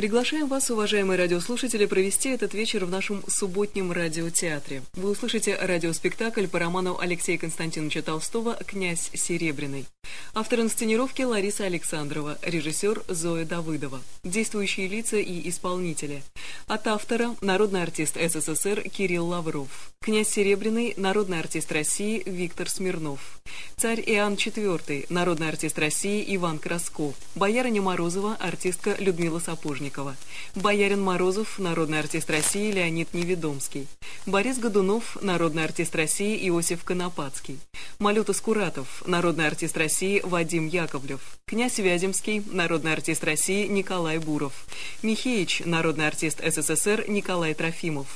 Приглашаем вас, уважаемые радиослушатели, провести этот вечер в нашем субботнем радиотеатре. Вы услышите радиоспектакль по роману Алексея Константиновича Толстого «Князь Серебряный». Автор инсценировки Лариса Александрова, режиссер Зоя Давыдова. Действующие лица и исполнители. От автора – народный артист СССР Кирилл Лавров. Князь Серебряный – народный артист России Виктор Смирнов. Царь Иоанн IV – народный артист России Иван Красков. Боярыня Морозова – артистка Людмила Сапожникова. Боярин Морозов – народный артист России Леонид Неведомский. Борис Годунов – народный артист России Иосиф Конопадский. Малюта Скуратов – народный артист России Вадим Яковлев. Князь Вяземский – народный артист России Николай Буров. Михеич – народный артист СССР Николай Трофимов.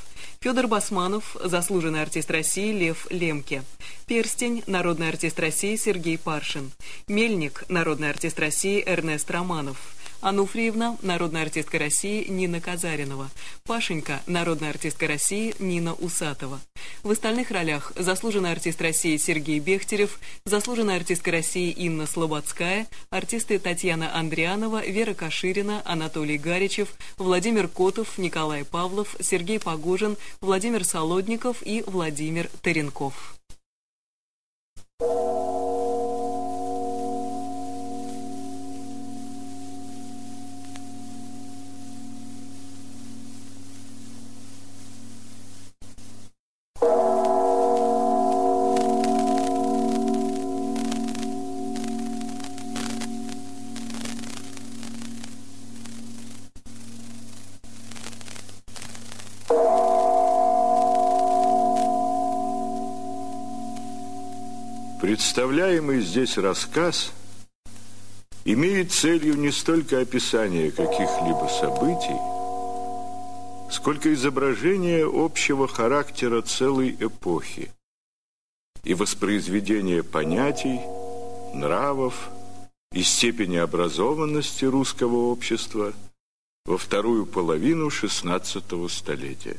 Федор Басманов, заслуженный артист России Лев Лемке. Перстень, народный артист России Сергей Паршин. Мельник, народный артист России Эрнест Романов. Ануфриевна, народная артистка России Нина Казаринова. Пашенька, народная артистка России Нина Усатова. В остальных ролях заслуженный артист России Сергей Бехтерев, заслуженная артистка России Инна Слободская, артисты Татьяна Андрианова, Вера Каширина, Анатолий Гаричев, Владимир Котов, Николай Павлов, Сергей Погожин, Владимир Солодников и Владимир Таренков. Представляемый здесь рассказ имеет целью не столько описание каких-либо событий, сколько изображение общего характера целой эпохи и воспроизведение понятий, нравов и степени образованности русского общества во вторую половину XVI столетия.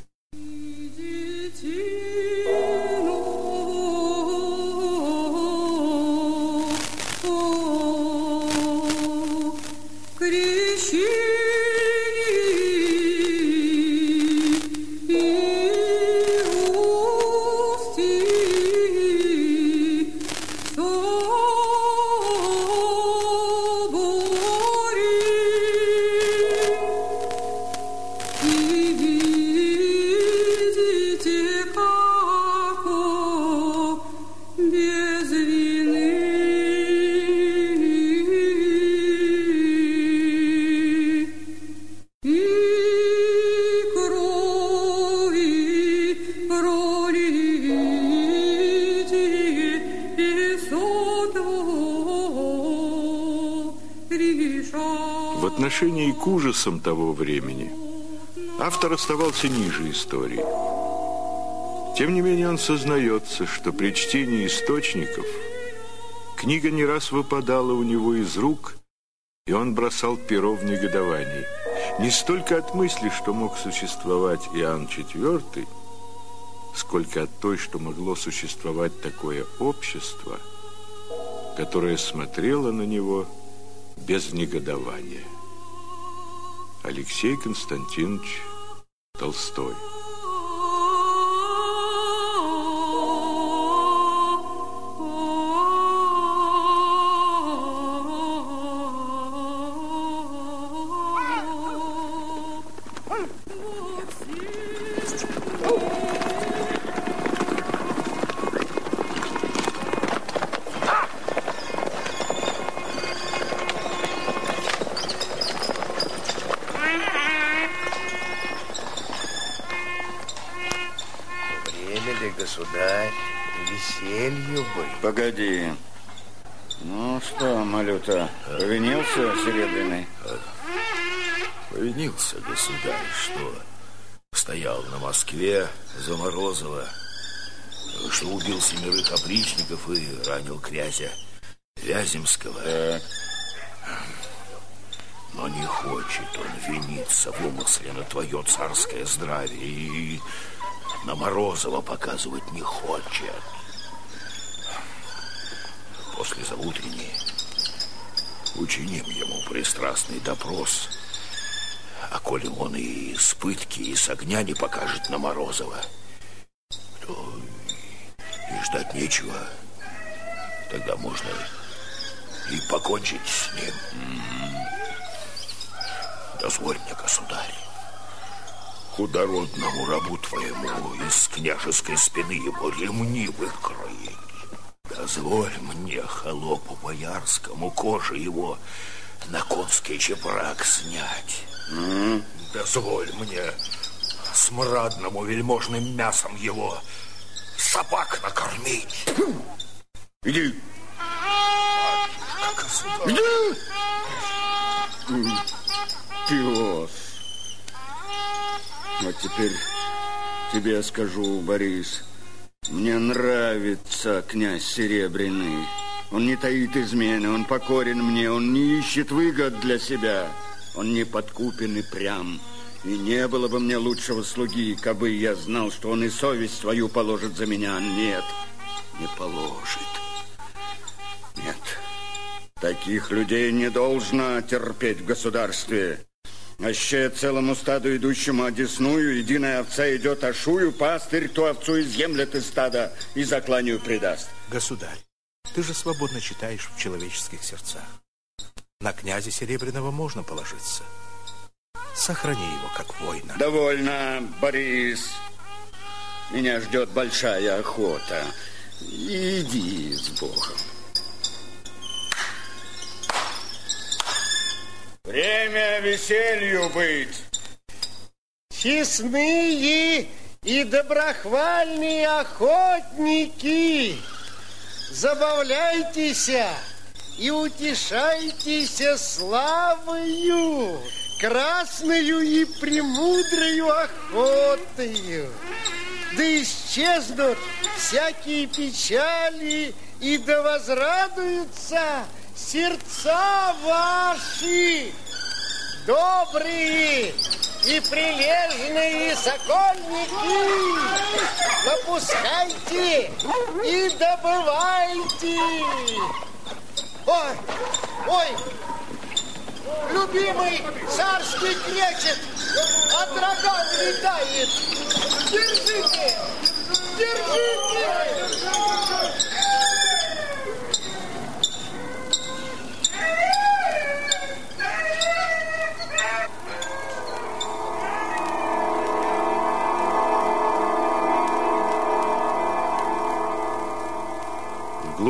Отношении к ужасам того времени автор оставался ниже истории. Тем не менее он сознается, что при чтении источников книга не раз выпадала у него из рук, и он бросал перо в негодовании. Не столько от мысли, что мог существовать Иоанн IV, сколько от той, что могло существовать такое общество, которое смотрело на него без негодования. Алексей Константинович Толстой. Князя Вяземского. Так. Но не хочет он виниться в умысле на твое царское здравие и на Морозова показывать не хочет. После заутренней учиним ему пристрастный допрос. А коли он и с пытки, и с огня не покажет на Морозова, то и ждать нечего. Тогда можно и покончить с ним. Дозволь мне, государь, худородному рабу твоему из княжеской спины его ремни выкроить. Дозволь мне, холопу боярскому, кожи его на конский чепрак снять. Mm. Дозволь мне смрадному вельможным мясом его собак накормить. Иди. Иди. Пес. Вот теперь тебе скажу, Борис, мне нравится князь Серебряный. Он не таит измены, он покорен мне, он не ищет выгод для себя. Он не подкупен и прям. И не было бы мне лучшего слуги, кабы я знал, что он и совесть свою положит за меня. Нет, не положит. Нет, таких людей не должно терпеть в государстве. Аще целому стаду, идущему одесную, единая овца идет ошую, пастырь ту овцу изъемлет из стада и закланию предаст. Государь, ты же свободно читаешь в человеческих сердцах. На князя Серебряного можно положиться. Сохрани его как воина. Довольно, Борис. Меня ждет большая охота. Иди с Богом. Время веселью быть. Честные и доброхвальные охотники, забавляйтесь и утешайтесь славою, красною и премудрою охотою. Да исчезнут всякие печали, и да возрадуются сердца ваши, добрые и прилежные сокольники, выпускайте и добывайте. Ой, ой, любимый царский кречет от рога летает. Держите, держите.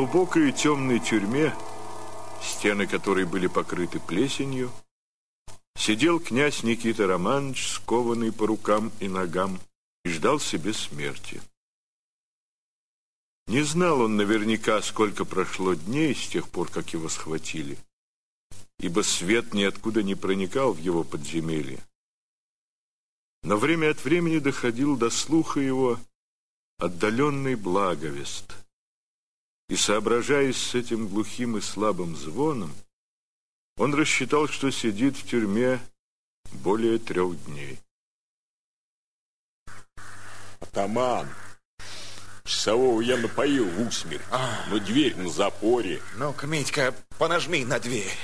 Глубокой и темной тюрьме, стены которой были покрыты плесенью, сидел князь Никита Романович, скованный по рукам и ногам, и ждал себе смерти. Не знал он наверняка, сколько прошло дней с тех пор, как его схватили, ибо свет ниоткуда не проникал в его подземелье. Но время от времени доходил до слуха его отдаленный благовест — и, соображаясь с этим глухим и слабым звоном, он рассчитал, что сидит в тюрьме более трех дней. Атаман, часового я напоил в усмерть, а. но дверь на запоре. Ну-ка, Митька, понажми на дверь.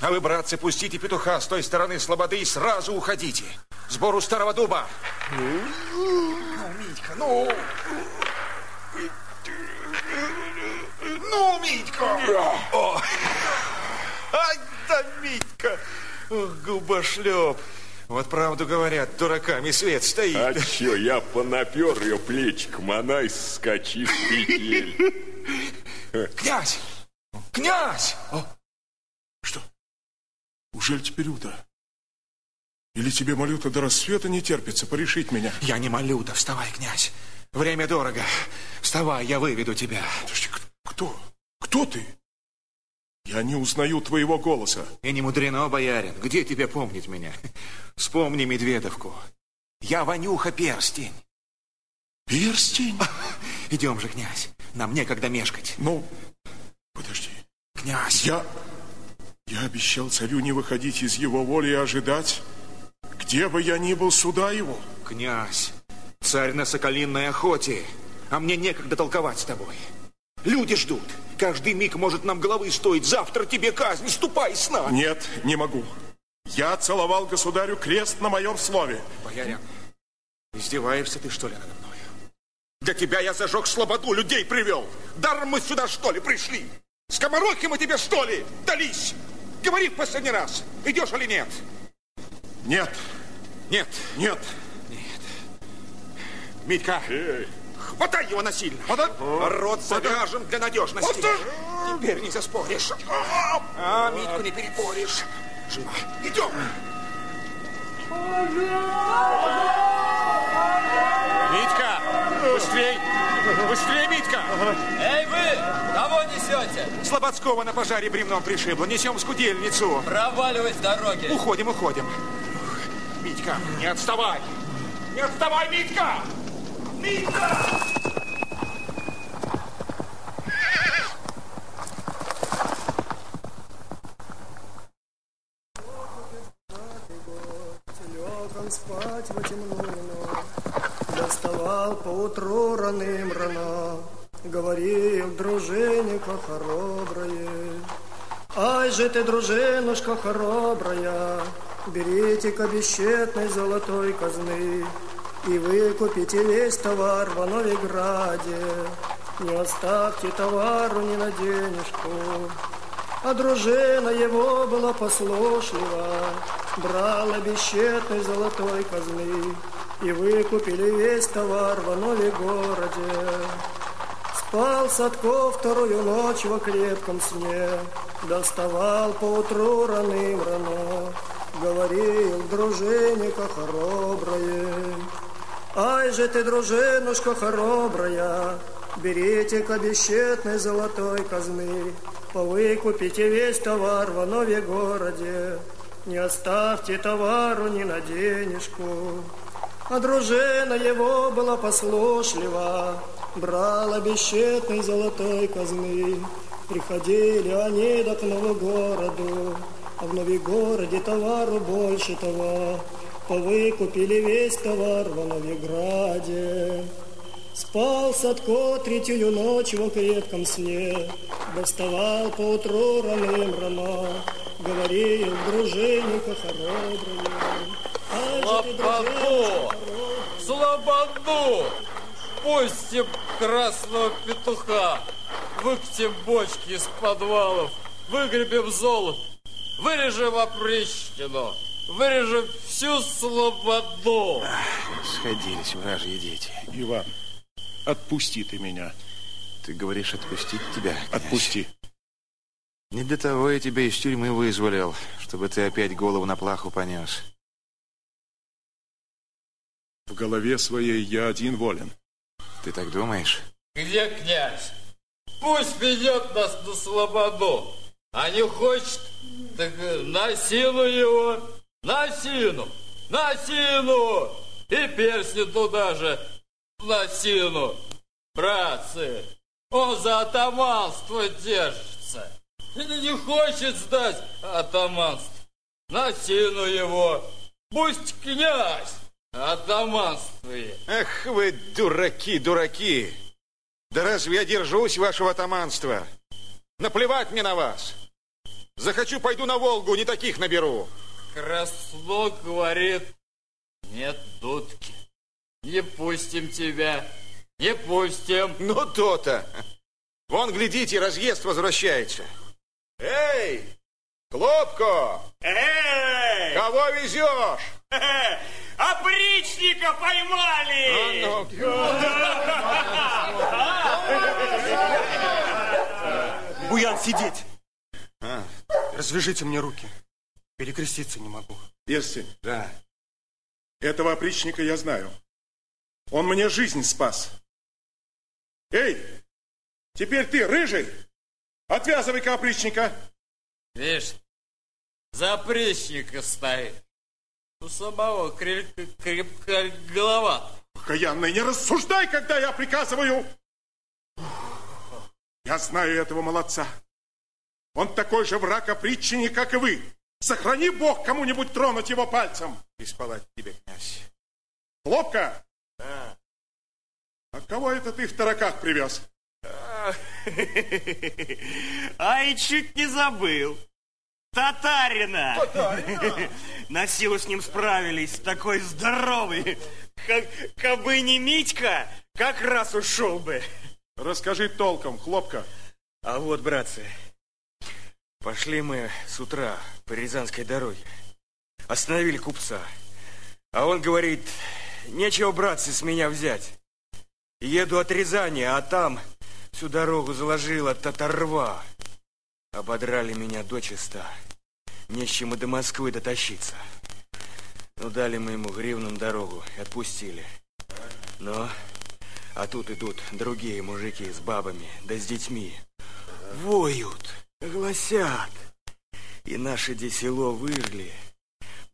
А вы, братцы, пустите петуха с той стороны слободы и сразу уходите. Сбору старого дуба. Ну, ну Митька, ну... Ну, Митька! О! Ай да, Митька! Ох, губошлеп! Вот правду говорят, дураками свет стоит. А чё, я понапер ее плечиком, она и скачит петель. Князь! Князь! А? Что? Ужель теперь утро? Или тебе молю-то до рассвета не терпится порешить меня? Я не молю-то, вставай, князь. Время дорого. Вставай, я выведу тебя. Подожди, кто? Кто ты? Я не узнаю твоего голоса. И не мудрено, боярин. Где тебе помнить меня? Вспомни Медведовку. Я Ванюха Перстень. Перстень? Идем же, князь. Нам некогда мешкать. Ну, подожди. Князь. Я... Я обещал царю не выходить из его воли и ожидать, где бы я ни был, суда его. Князь, царь на соколинной охоте, а мне некогда толковать с тобой. Люди ждут. Каждый миг может нам головы стоить. Завтра тебе казнь. Ступай с нами. Нет, не могу. Я целовал государю крест на моем слове. Боярин, издеваешься ты, что ли, надо мною? Для тебя я зажег слободу, людей привел. Даром мы сюда, что ли, пришли? Скоморохи мы тебе, что ли, дались? Говори в последний раз, идешь или нет? Нет. Нет. Нет. Нет. Митька, Эй. Хватай его насильно. Подай. Рот завяжем для надежности. Подай. Теперь не заспоришь. А, Митьку не перепоришь. Живо. Идем. Митька, быстрей! Быстрее, Митька! Эй, вы! Кого несете? Слободского на пожаре бревном пришибло. Несем скудельницу. Проваливай с дороги. Уходим, уходим. Митька, не отставай! Не отставай, Митька! Спать во темную ночь, доставал поутру раным рано, говорил дружинника хороброе. Ай же ты, дружинушка хоробрая, берите-ка бесчетной золотой казны и выкупите весь товар в Новиграде. Не оставьте товару ни на денежку. А дружина его была послушлива, брала бесчетной золотой казны и выкупили весь товар в Нове городе. Спал Садко вторую ночь во крепком сне, доставал поутру раным рано, говорил дружинника хороброе. Ай же ты, дружинушка хоробрая, берите-ка бесчетной золотой казны, повыкупите весь товар в Нове городе, не оставьте товару ни на денежку. А дружина его была послушлива, брала бесчетной золотой казны. Приходили они до к Новогороду, а в Новигороде товару больше того. Повыкупили весь товар в Новиграде. Спал Садко третью ночь во крепком сне, Доставал поутру раным рано, Говорил дружинника хоробрые. Слободу! Слободу! Пустим красного петуха, Выкатим бочки из подвалов, Выгребем золото, вырежем опричнину, Вырежем всю слободу. Сходились вражьи дети. Иван, отпусти ты меня. Ты говоришь, отпустить тебя, князь? Отпусти. Не для того я тебя из тюрьмы вызволил, чтобы ты опять голову на плаху понес. В голове своей я один волен. Ты так думаешь? Где князь? Пусть ведет нас на слободу. А не хочет, так на силу его. На сину! На сину! И перстни туда же! На сину! Братцы! Он за атаманство держится! И не хочет сдать атаманство! На сину его! Пусть князь атаманствует! Эх вы, дураки, дураки! Да разве я держусь вашего атаманства? Наплевать мне на вас! Захочу, пойду на Волгу, не таких наберу. Красло говорит, нет дудки. Не пустим тебя, не пустим. Ну, то-то. Вон, глядите, разъезд возвращается. Эй, Клопко! Эй! Кого везешь? Опричника поймали! А Буян, сидеть! А. Развяжите мне руки. Перекреститься не могу. Перстень. Да. Этого опричника я знаю. Он мне жизнь спас. Эй, теперь ты, рыжий, отвязывай-ка опричника. Видишь, за опричника стоит. У самого крепкая крепкая голова. Каянный, не рассуждай, когда я приказываю. Я знаю этого молодца. Он такой же враг опричнини, как и вы. Сохрани Бог кому-нибудь тронуть его пальцем. И спалать тебе, князь. Хлопка! Да. А кого это ты в тараках привез? Ай, чуть не забыл. Татарина! Татарина? На силу с ним справились, такой здоровый. Как, кабы не Митька, как раз ушел бы. Расскажи толком, хлопка. А вот, братцы, пошли мы с утра по Рязанской дороге. Остановили купца. А он говорит, нечего, братцы, с меня взять. Еду от Рязани, а там всю дорогу заложила татарва. Ободрали меня дочисто. Не с чем и до Москвы дотащиться. Ну, дали мы ему гривнам дорогу и отпустили. Но, а тут идут другие мужики с бабами, да с детьми. Воют, гласят. И наше де село выжгли,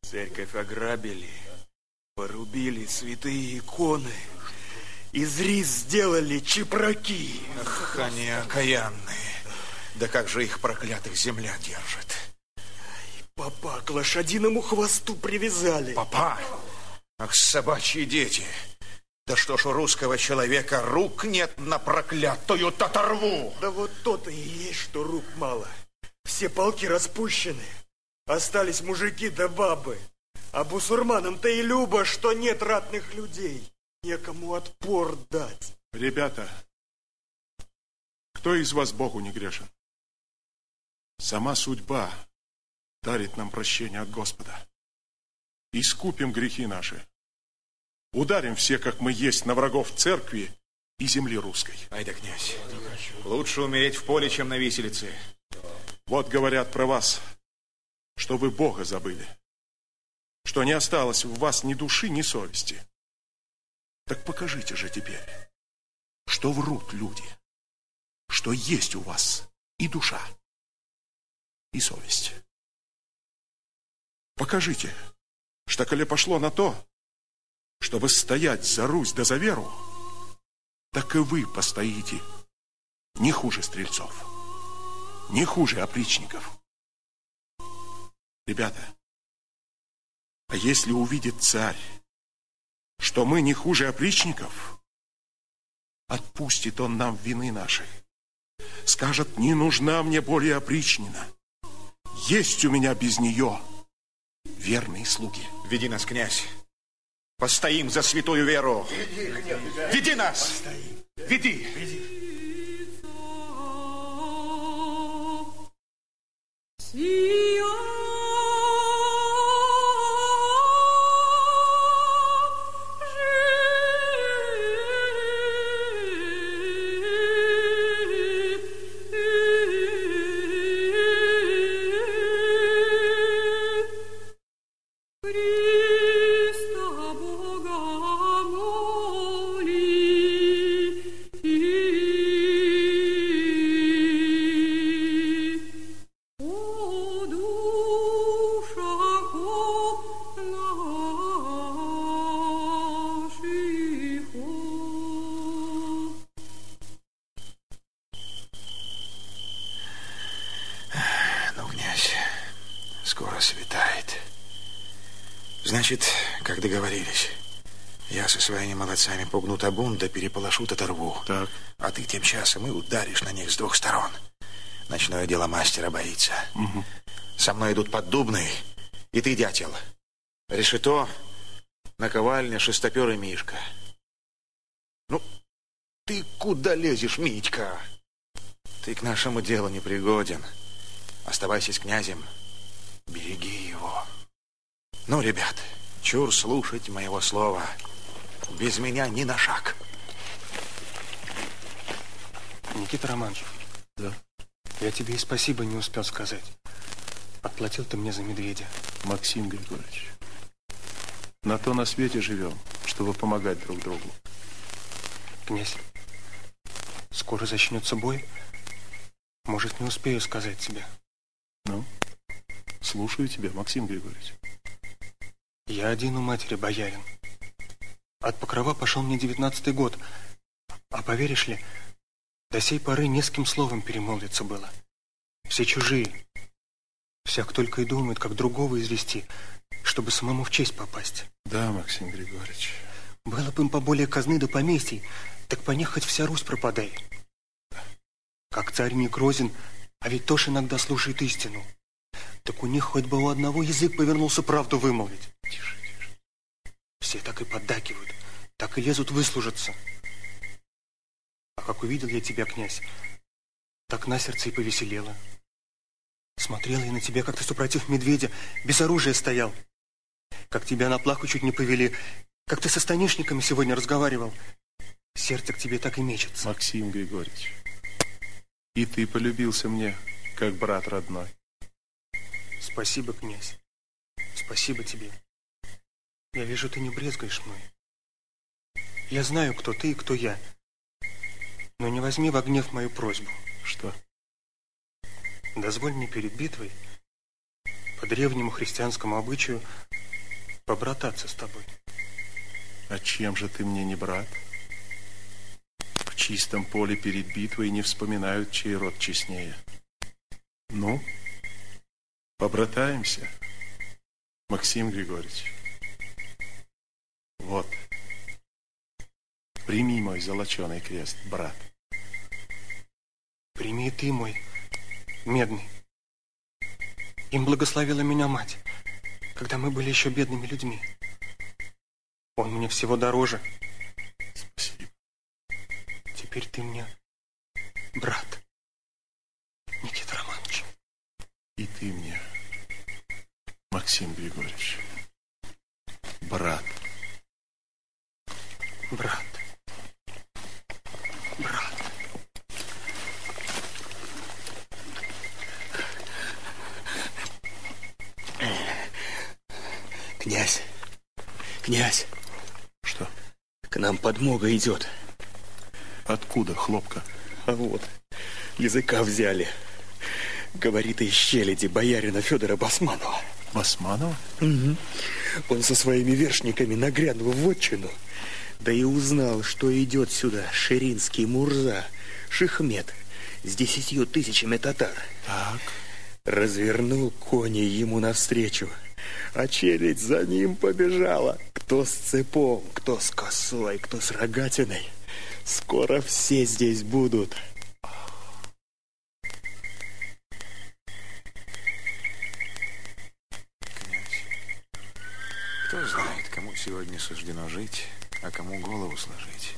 церковь ограбили, порубили святые иконы, из рис сделали чепраки. Ах, они окаянные. Да как же их проклятых земля держит? Папа к лошадиному хвосту привязали. Папа? Ах, собачьи дети. Да что ж у русского человека рук нет на проклятую татарву? Да вот то-то и есть, что рук мало. Все полки распущены. Остались мужики да бабы. А бусурманам-то и любо, что нет ратных людей. Некому отпор дать. Ребята, кто из вас Богу не грешен? Сама судьба дарит нам прощение от Господа. Искупим грехи наши. Ударим все, как мы есть, на врагов церкви и земли русской. Ай да, князь, лучше умереть в поле, чем на виселице. Вот говорят про вас, что вы Бога забыли, что не осталось в вас ни души, ни совести. Так покажите же теперь, что врут люди, что есть у вас и душа, и совесть. Покажите, что коли пошло на то, чтобы стоять за Русь да за веру, так и вы постоите не хуже стрельцов, не хуже опричников. Ребята, а если увидит царь, что мы не хуже опричников, отпустит он нам вины наши. Скажет, не нужна мне более опричнина. Есть у меня без нее верные слуги. Веди нас, князь. Постоим за святую веру. Веди нас. Веди. Ну, Значит, как договорились, я со своими молодцами пугну табун, да переполошу татарву. Так. А ты тем часом и ударишь на них с двух сторон. Ночное дело мастера боится. Угу. Со мной идут поддубный, и ты, дятел. Решето, наковальня, шестопер и Мишка. Ну, ты куда лезешь, Митька? Ты к нашему делу не пригоден. Оставайся с князем. Береги его. Ну, ребят, чур слушать моего слова. Без меня ни на шаг. Никита Романович. Да. Я тебе и спасибо не успел сказать. Отплатил ты мне за медведя. Максим Григорьевич, на то на свете живем, чтобы помогать друг другу. Князь, скоро начнется бой. Может, не успею сказать тебе. Ну, слушаю тебя, Максим Григорьевич. Я один у матери боярин. От покрова пошел мне девятнадцатый год. А поверишь ли, до сей поры не с кем словом перемолвиться было. Все чужие. Всяк только и думает, как другого извести, чтобы самому в честь попасть. Да, Максим Григорьевич. Было бы им поболее казны до поместий, так по них хоть вся Русь пропадай. Как царь не грозен, а ведь тоже иногда слушает истину. Так у них хоть бы у одного язык повернулся правду вымолвить. Тише, тише. Все так и поддакивают, так и лезут выслужиться. А как увидел я тебя, князь, так на сердце и повеселело. Смотрела я на тебя, как ты, супротив медведя, без оружия стоял. Как тебя на плаху чуть не повели, как ты со станишниками сегодня разговаривал. Сердце к тебе так и мечется. Максим Григорьевич, и ты полюбился мне, как брат родной. Спасибо, князь. Спасибо тебе. Я вижу, ты не брезгаешь мной. Я знаю, кто ты и кто я. Но не возьми во гнев мою просьбу. Что? Дозволь мне перед битвой, по древнему христианскому обычаю, побрататься с тобой. А чем же ты мне не брат? В чистом поле перед битвой не вспоминают, чей род честнее. Ну, побратаемся, Максим Григорьевич. Вот. Прими мой золоченый крест, брат. Прими ты мой, медный. Им благословила меня мать, когда мы были еще бедными людьми. Он мне всего дороже. Спасибо. Теперь ты мне брат, Никита Романович. И ты мне, Максим Григорьевич, брат. Брат. Брат. Князь, князь, Что? к нам подмога идет. Откуда хлопка? А вот, языка взяли. Говорит из щеледи боярина Федора Басманова. Басманова? Угу. Он со своими вершниками нагрянул в отчину, да и узнал, что идет сюда ширинский Мурза, Шихмет, с десятью тысячами татар. Так. Развернул кони ему навстречу, а челядь за ним побежала. Кто с цепом, кто с косой, кто с рогатиной. Скоро все здесь будут. Князь, кто знает, кому сегодня суждено жить, а кому голову сложить.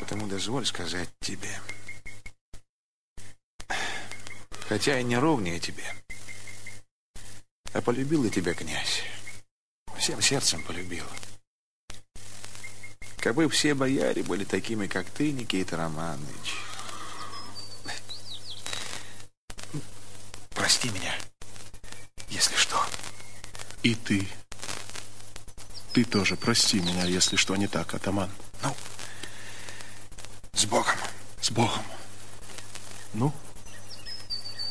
Потому дозволь сказать тебе. Хотя и не ровнее тебе, а полюбил и тебя князь. Всем сердцем полюбил. Кабы все бояре были такими, как ты, Никита Романович. Прости меня, если что. И ты. Ты тоже прости меня, если что не так, атаман. Ну, с Богом. С Богом. Ну,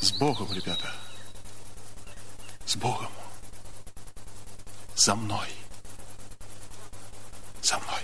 с Богом, ребята. С Богом. За мной. За мной.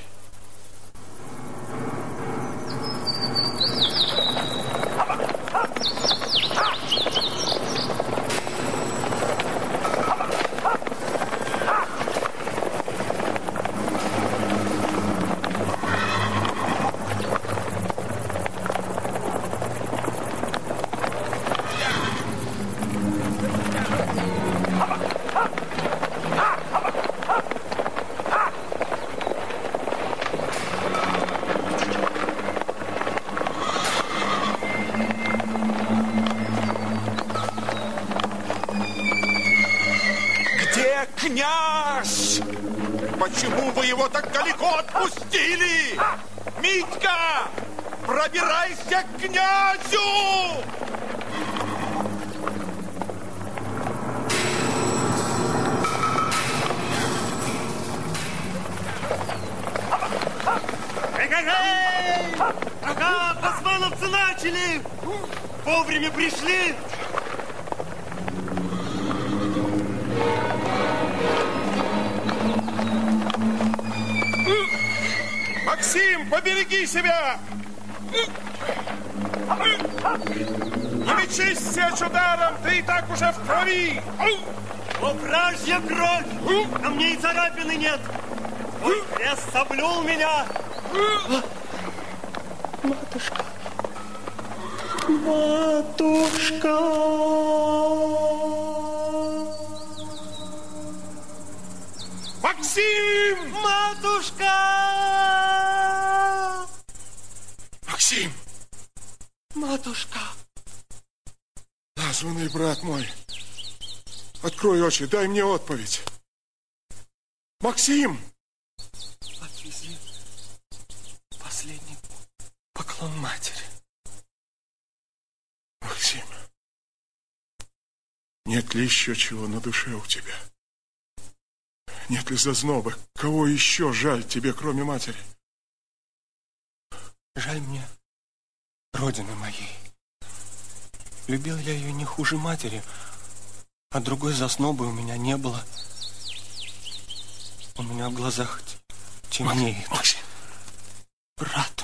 Очи, дай мне отповедь. Максим! Отвезли последний поклон матери. Максим, нет ли еще чего на душе у тебя? Нет ли зазноба? Кого еще жаль тебе, кроме матери? Жаль мне родины моей. Любил я ее не хуже матери, а другой заснобы у меня не было. У меня в глазах темнеет. Брат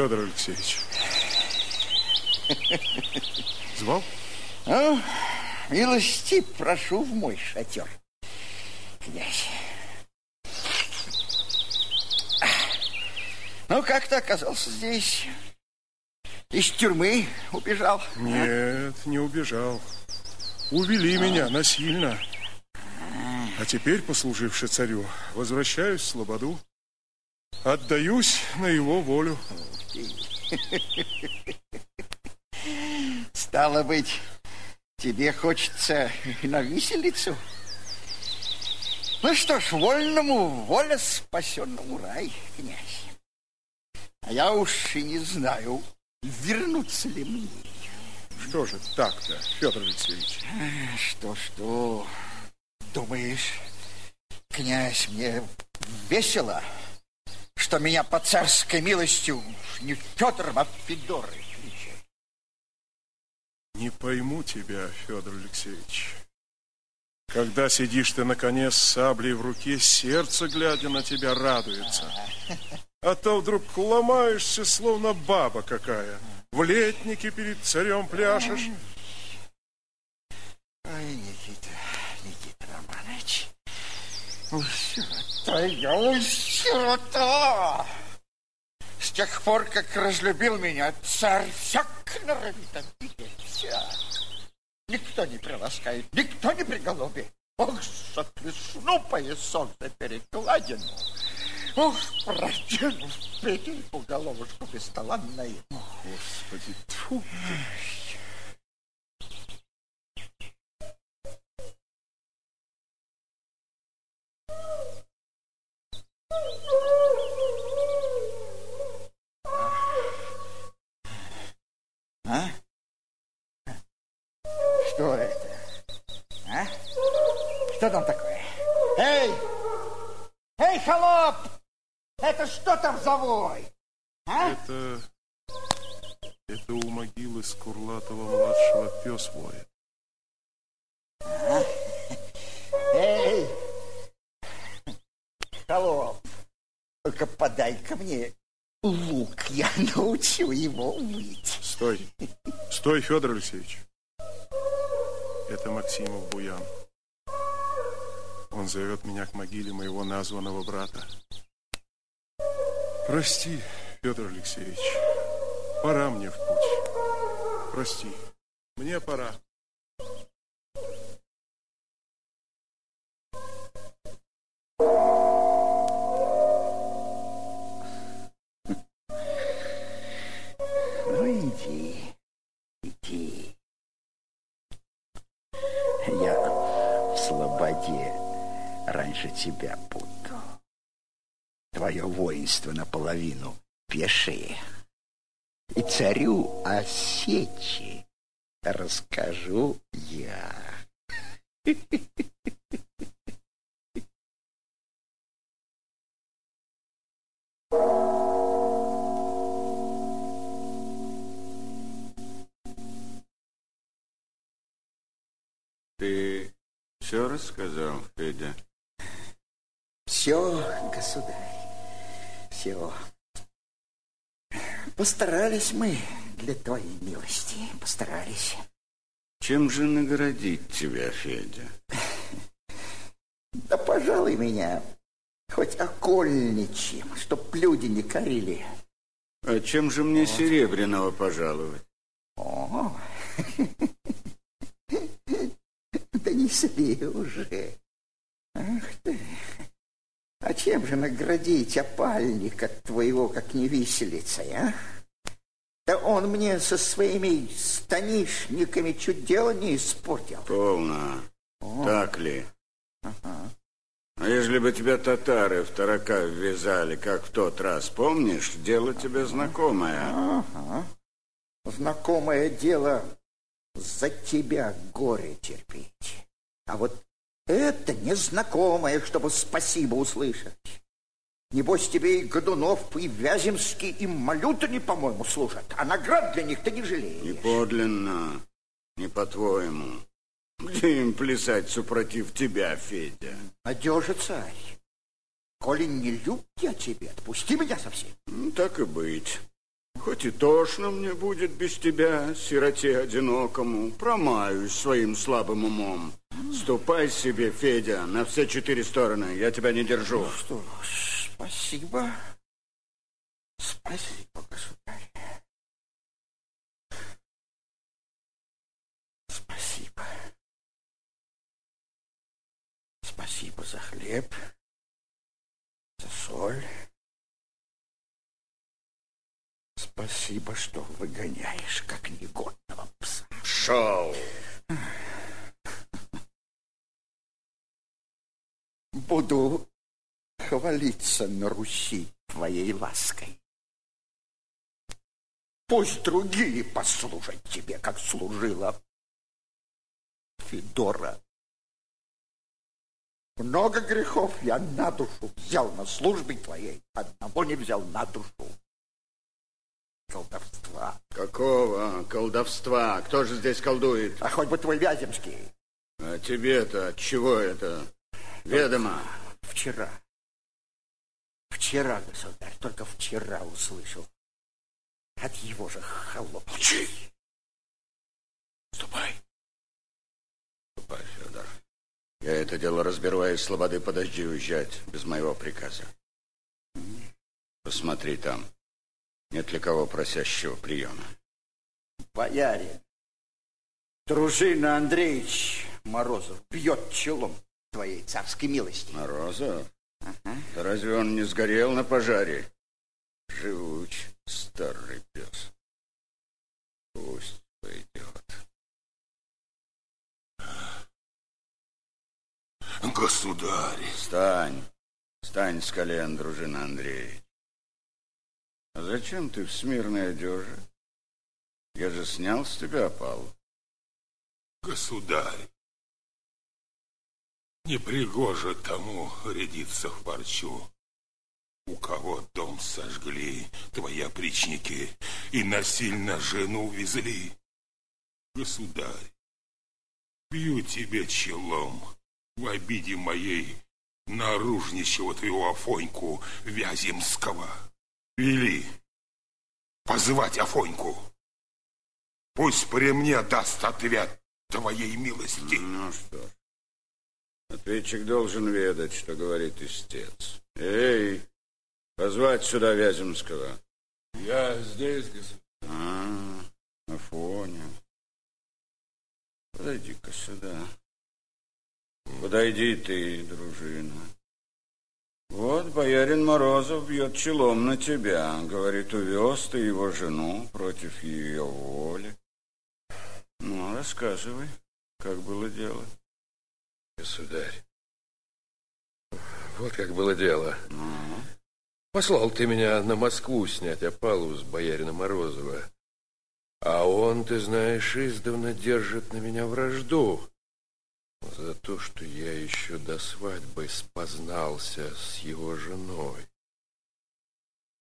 Федор Алексеевич? Звал? Ну, милости прошу в мой шатер, князь. Ну, как ты оказался здесь? Из тюрьмы убежал? Нет, не убежал. Увели меня насильно. А теперь, послуживши царю, возвращаюсь в Слободу. Отдаюсь на его волю. Стало быть, тебе хочется на виселицу? Ну что ж, вольному воля, спасенному рай, князь. А я уж и не знаю, вернуться ли мне. Что же так-то, Федор Алексеевич? Что-что? Думаешь, князь, мне весело, что меня по царской милостью не Федором, а Федорой кричат? Не пойму тебя, Федор Алексеевич. Когда сидишь ты на коне с саблей в руке, сердце, глядя на тебя, радуется. А то вдруг ломаешься, словно баба какая. В летнике перед царем пляшешь. Ой, Никита, Никита Романович, Твою сирота! С тех пор, как разлюбил меня царь, всяк норовит обидеться. Никто не приласкает, никто не приголубит. Ох, сотрясну поясок за перекладину. Ох, протяну в петельку головушку без стола наему. Господи, тьфу А? Что это? А? Что там такое? Эй! Эй, холоп! Это что там за вой? А? Это... Это у могилы Скурлатова-младшего пес воет. А? Эй! Холоп! Только подай-ка мне лук, я научу его выть. Стой! Стой, Федор Алексеевич! Это Максимов Буян. Он зовет меня к могиле моего названного брата. Прости, Петр Алексеевич, пора мне в путь. Прости, мне пора. Ну, иди, иди. Я в слободе раньше тебя буду. Твое воинство наполовину пешие. И царю о сечи расскажу я. Ты все рассказал, Федя? Все, государь, все. Постарались мы для твоей милости, постарались. Чем же наградить тебя, Федя? Да, пожалуй, меня хоть окольничьим, чтоб люди не корили. А чем же мне Серебряного пожаловать? О, донесли уже. Ах ты. А чем же наградить опальника твоего, как не виселицей, а? Да он мне со своими станишниками чуть дело не испортил. Полно. О. Так ли? Ага. А если бы тебя татары в тарака ввязали, как в тот раз, помнишь, дело тебе знакомое. Ага. Знакомое дело за тебя горе терпеть. А вот это незнакомое, чтобы спасибо услышать. Небось, тебе и Годунов, и Вяземский, и Малютани, по-моему, служат. А наград для них ты не жалеешь. Не подлинно, не по-твоему. Где им плясать супротив тебя, Федя? Надежа, царь. Коли не люб я тебе, отпусти меня совсем. Ну, так и быть. Хоть и тошно мне будет без тебя, сироте одинокому, промаюсь своим слабым умом. Ступай себе, Федя, на все четыре стороны, я тебя не держу. Ну что спасибо. Спасибо, государь. Спасибо. Спасибо за хлеб, за соль. Спасибо, что выгоняешь, как негодного пса. Шел. Буду хвалиться на Руси твоей лаской. Пусть другие послужат тебе, как служила Федора. Много грехов я на душу взял на службе твоей, одного не взял на душу. Колдовства. Какого колдовства? Кто же здесь колдует? А хоть бы твой Вяземский. А тебе-то от чего это ведомо? Вчера. Вчера, государь, только вчера услышал. От его же холоп. Молчи! Ступай. Ступай, Федор. Я это дело разберу, а из слободы подожди уезжать без моего приказа. Посмотри там, нет ли кого просящего приема. Боярин, дружина Андреевич Морозов бьет челом твоей царской милости. Морозов? Ага. Да разве он не сгорел на пожаре? Живуч, старый пес. Пусть пойдет. Государь! Встань! Встань с колен, дружина Андреевич. А зачем ты в смирной одежде? Я же снял с тебя опал. Государь, не пригоже тому рядиться в парчу. У кого дом сожгли твои опричники и насильно жену увезли. Государь, бью тебе челом в обиде моей наружничего твоего Афоньку Вяземского. Вели позвать Афоньку. Пусть при мне даст ответ твоей милости. Ну что ж, ответчик должен ведать, что говорит истец. Эй, позвать сюда Вяземского. Я здесь, господин. А, Афоня. Подойди-ка сюда. Подойди ты, дружина. Вот боярин Морозов бьет челом на тебя. Говорит, увез ты его жену против ее воли. Ну, рассказывай, как было дело. Государь, вот как было дело. Ну? Послал ты меня на Москву снять опалу с боярина Морозова. А он, ты знаешь, издавна держит на меня вражду за то, что я еще до свадьбы спознался с его женой.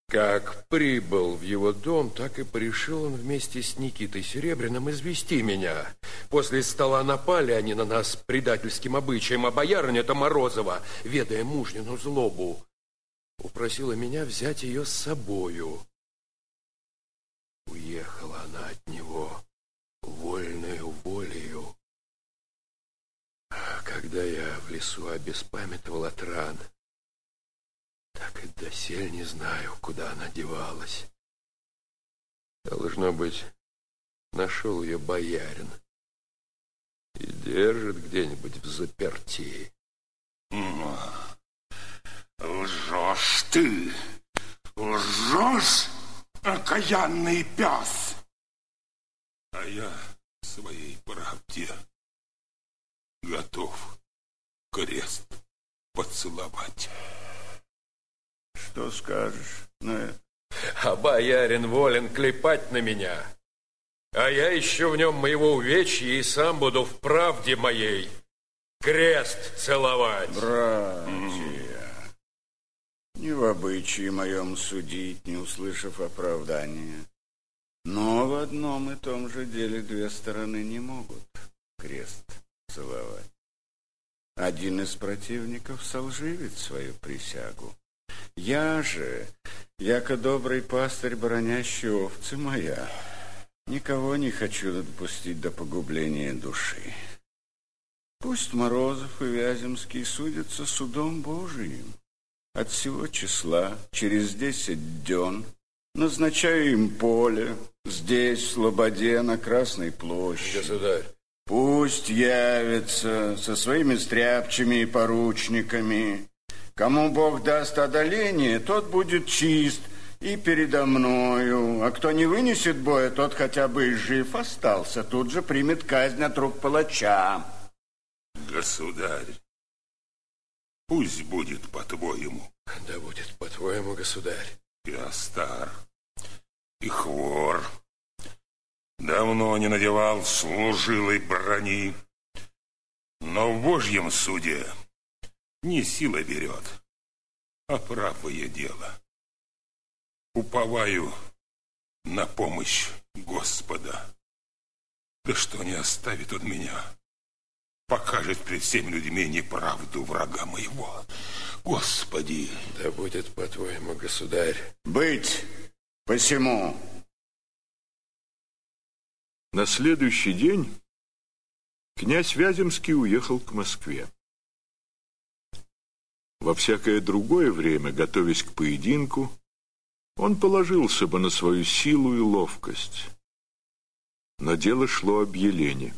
Как прибыл в его дом, так и порешил он вместе с Никитой Серебряным извести меня. После стола напали они на нас предательским обычаем, а боярыня-то Морозова, ведая мужнину злобу, упросила меня взять ее с собою. Уехала она от него вольную волею. А когда я в лесу обеспамятовал от ран, так и досель не знаю, куда она девалась. Должно быть, нашел ее боярин и держит где-нибудь в заперти. Лжешь ты, лжешь, окаянный пес. А я своей правде готов крест поцеловать. Что скажешь на это? А боярин волен клепать на меня. А я ищу в нем моего увечья и сам буду в правде моей крест целовать. Братья, не в обычае моем судить, не услышав оправдания. Но в одном и том же деле две стороны не могут крест целовать. Один из противников солживит свою присягу. Я же, яко добрый пастырь, бронящий овцы моя, никого не хочу допустить до погубления души. Пусть Морозов и Вяземский судятся судом Божиим. От всего числа через десять дён назначаю им поле здесь, в Слободе, на Красной площади. Государь, Пусть явится со своими стряпчими и поручниками. Кому Бог даст одоление, тот будет чист и передо мною. А кто не вынесет боя, тот хотя бы и жив остался. Тут же примет казнь от рук палача. Государь, пусть будет по-твоему. Да будет по-твоему, государь. Я стар и хвор. Давно не надевал служилой брони. Но в Божьем суде не сила берет, а правое дело. Уповаю на помощь Господа. Да что не оставит он меня, покажет пред всеми людьми неправду врага моего. Господи! Да будет по-твоему, государь. Быть посему. На следующий день князь Вяземский уехал к Москве. Во всякое другое время, готовясь к поединку, он положился бы на свою силу и ловкость. Но дело шло об Елене.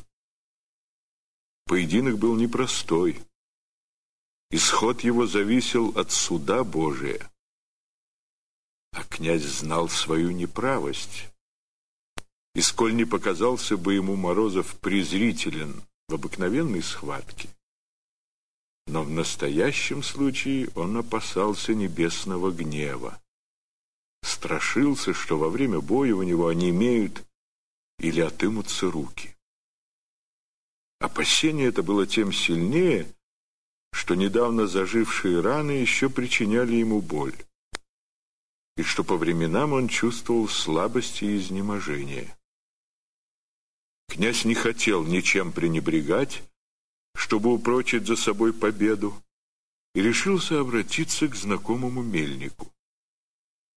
Поединок был непростой. Исход его зависел от суда Божия. А князь знал свою неправость. И сколь не показался бы ему Морозов презрителен в обыкновенной схватке, но в настоящем случае он опасался небесного гнева. Страшился, что во время боя у него онемеют или отымутся руки. Опасение это было тем сильнее, что недавно зажившие раны еще причиняли ему боль, и что по временам он чувствовал слабость и изнеможение. Князь не хотел ничем пренебрегать, чтобы упрочить за собой победу, и решился обратиться к знакомому мельнику.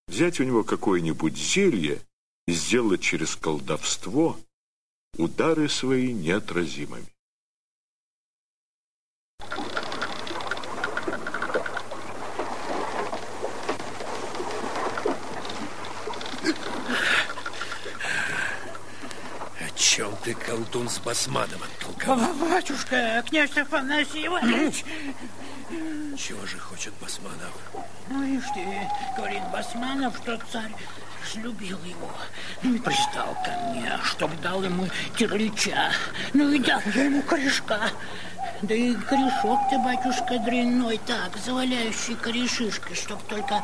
Взять у него какое-нибудь зелье и сделать через колдовство удары свои неотразимыми. Чем ты, колдун, с Басмановым толковал? Батюшка, князь Афанасий Иванович... Чего же хочет Басманов? Ну, ишь ты, говорит Басманов, что царь слюбил его. Ну и пристал ко мне, чтоб дал ему терлича. Ну и дал я ему корешка. Да и корешок ты, батюшка, дрянной так, заваляющий корешишкой, чтоб только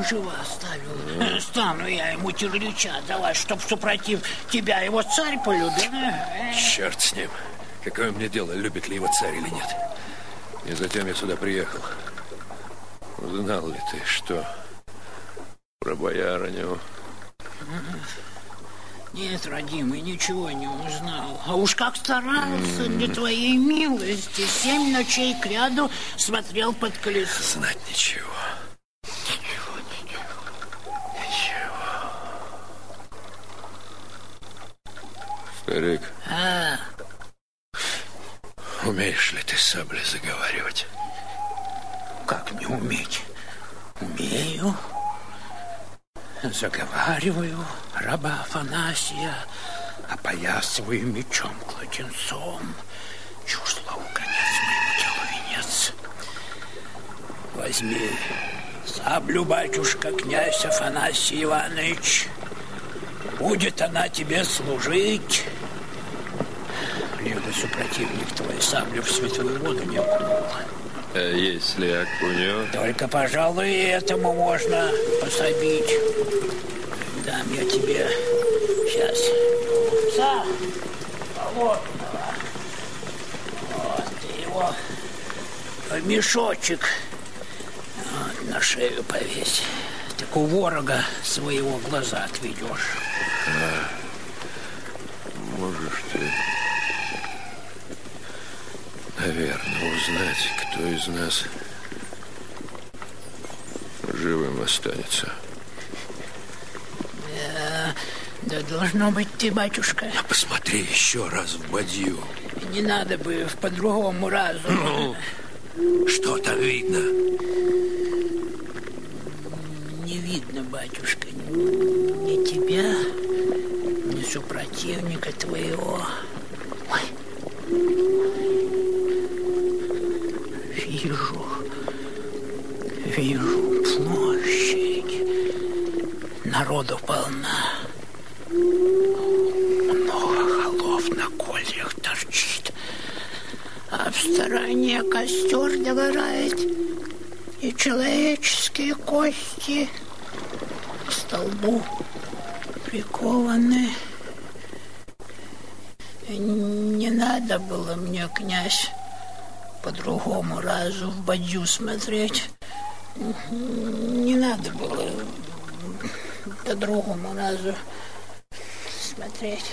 живо оставил. Стану я ему терлича давать, чтоб супротив тебя его царь полюбил. Черт с ним. Какое мне дело, любит ли его царь или нет. И затем я сюда приехал. Узнал ли ты, что про боярыню? Нет, родимый, ничего не узнал. А уж как старался для твоей милости. Семь ночей кряду смотрел под колесо. Знать ничего. Ничего, ничего. Ничего. Старик. А? Умеешь ли ты саблей заговаривать? Как не уметь? Умею. Заговариваю раба Афанасия, опоясываю мечом кладенцом. Чушь слову конец моему делу венец. Возьми саблю, батюшка, князь Афанасий Иванович. Будет она тебе служить. Либо супротивник твой саблю в святую воду не окунул. Если окунет? Только, пожалуй, этому можно пособить. Дам я тебе сейчас купца болотного. Вот, ты его в мешочек вот, на шею повесь. Так у ворога своего глаза отведешь. А, можешь ты, наверное, узнать, кто из нас живым останется. Да, да должно быть ты, батюшка. А посмотри еще раз в бадью. Не надо бы в по-другому разу. Ну, что там видно? Не видно, батюшка, ни тебя, ни супротивника твоего. Вижу, вижу площадь. Народу полна. Много голов на кольях торчит. А в стороне костер догорает. И человеческие кости к столбу прикованы. Не надо было мне, князь, по другому разу в бадью смотреть. Не надо было по другому разу смотреть.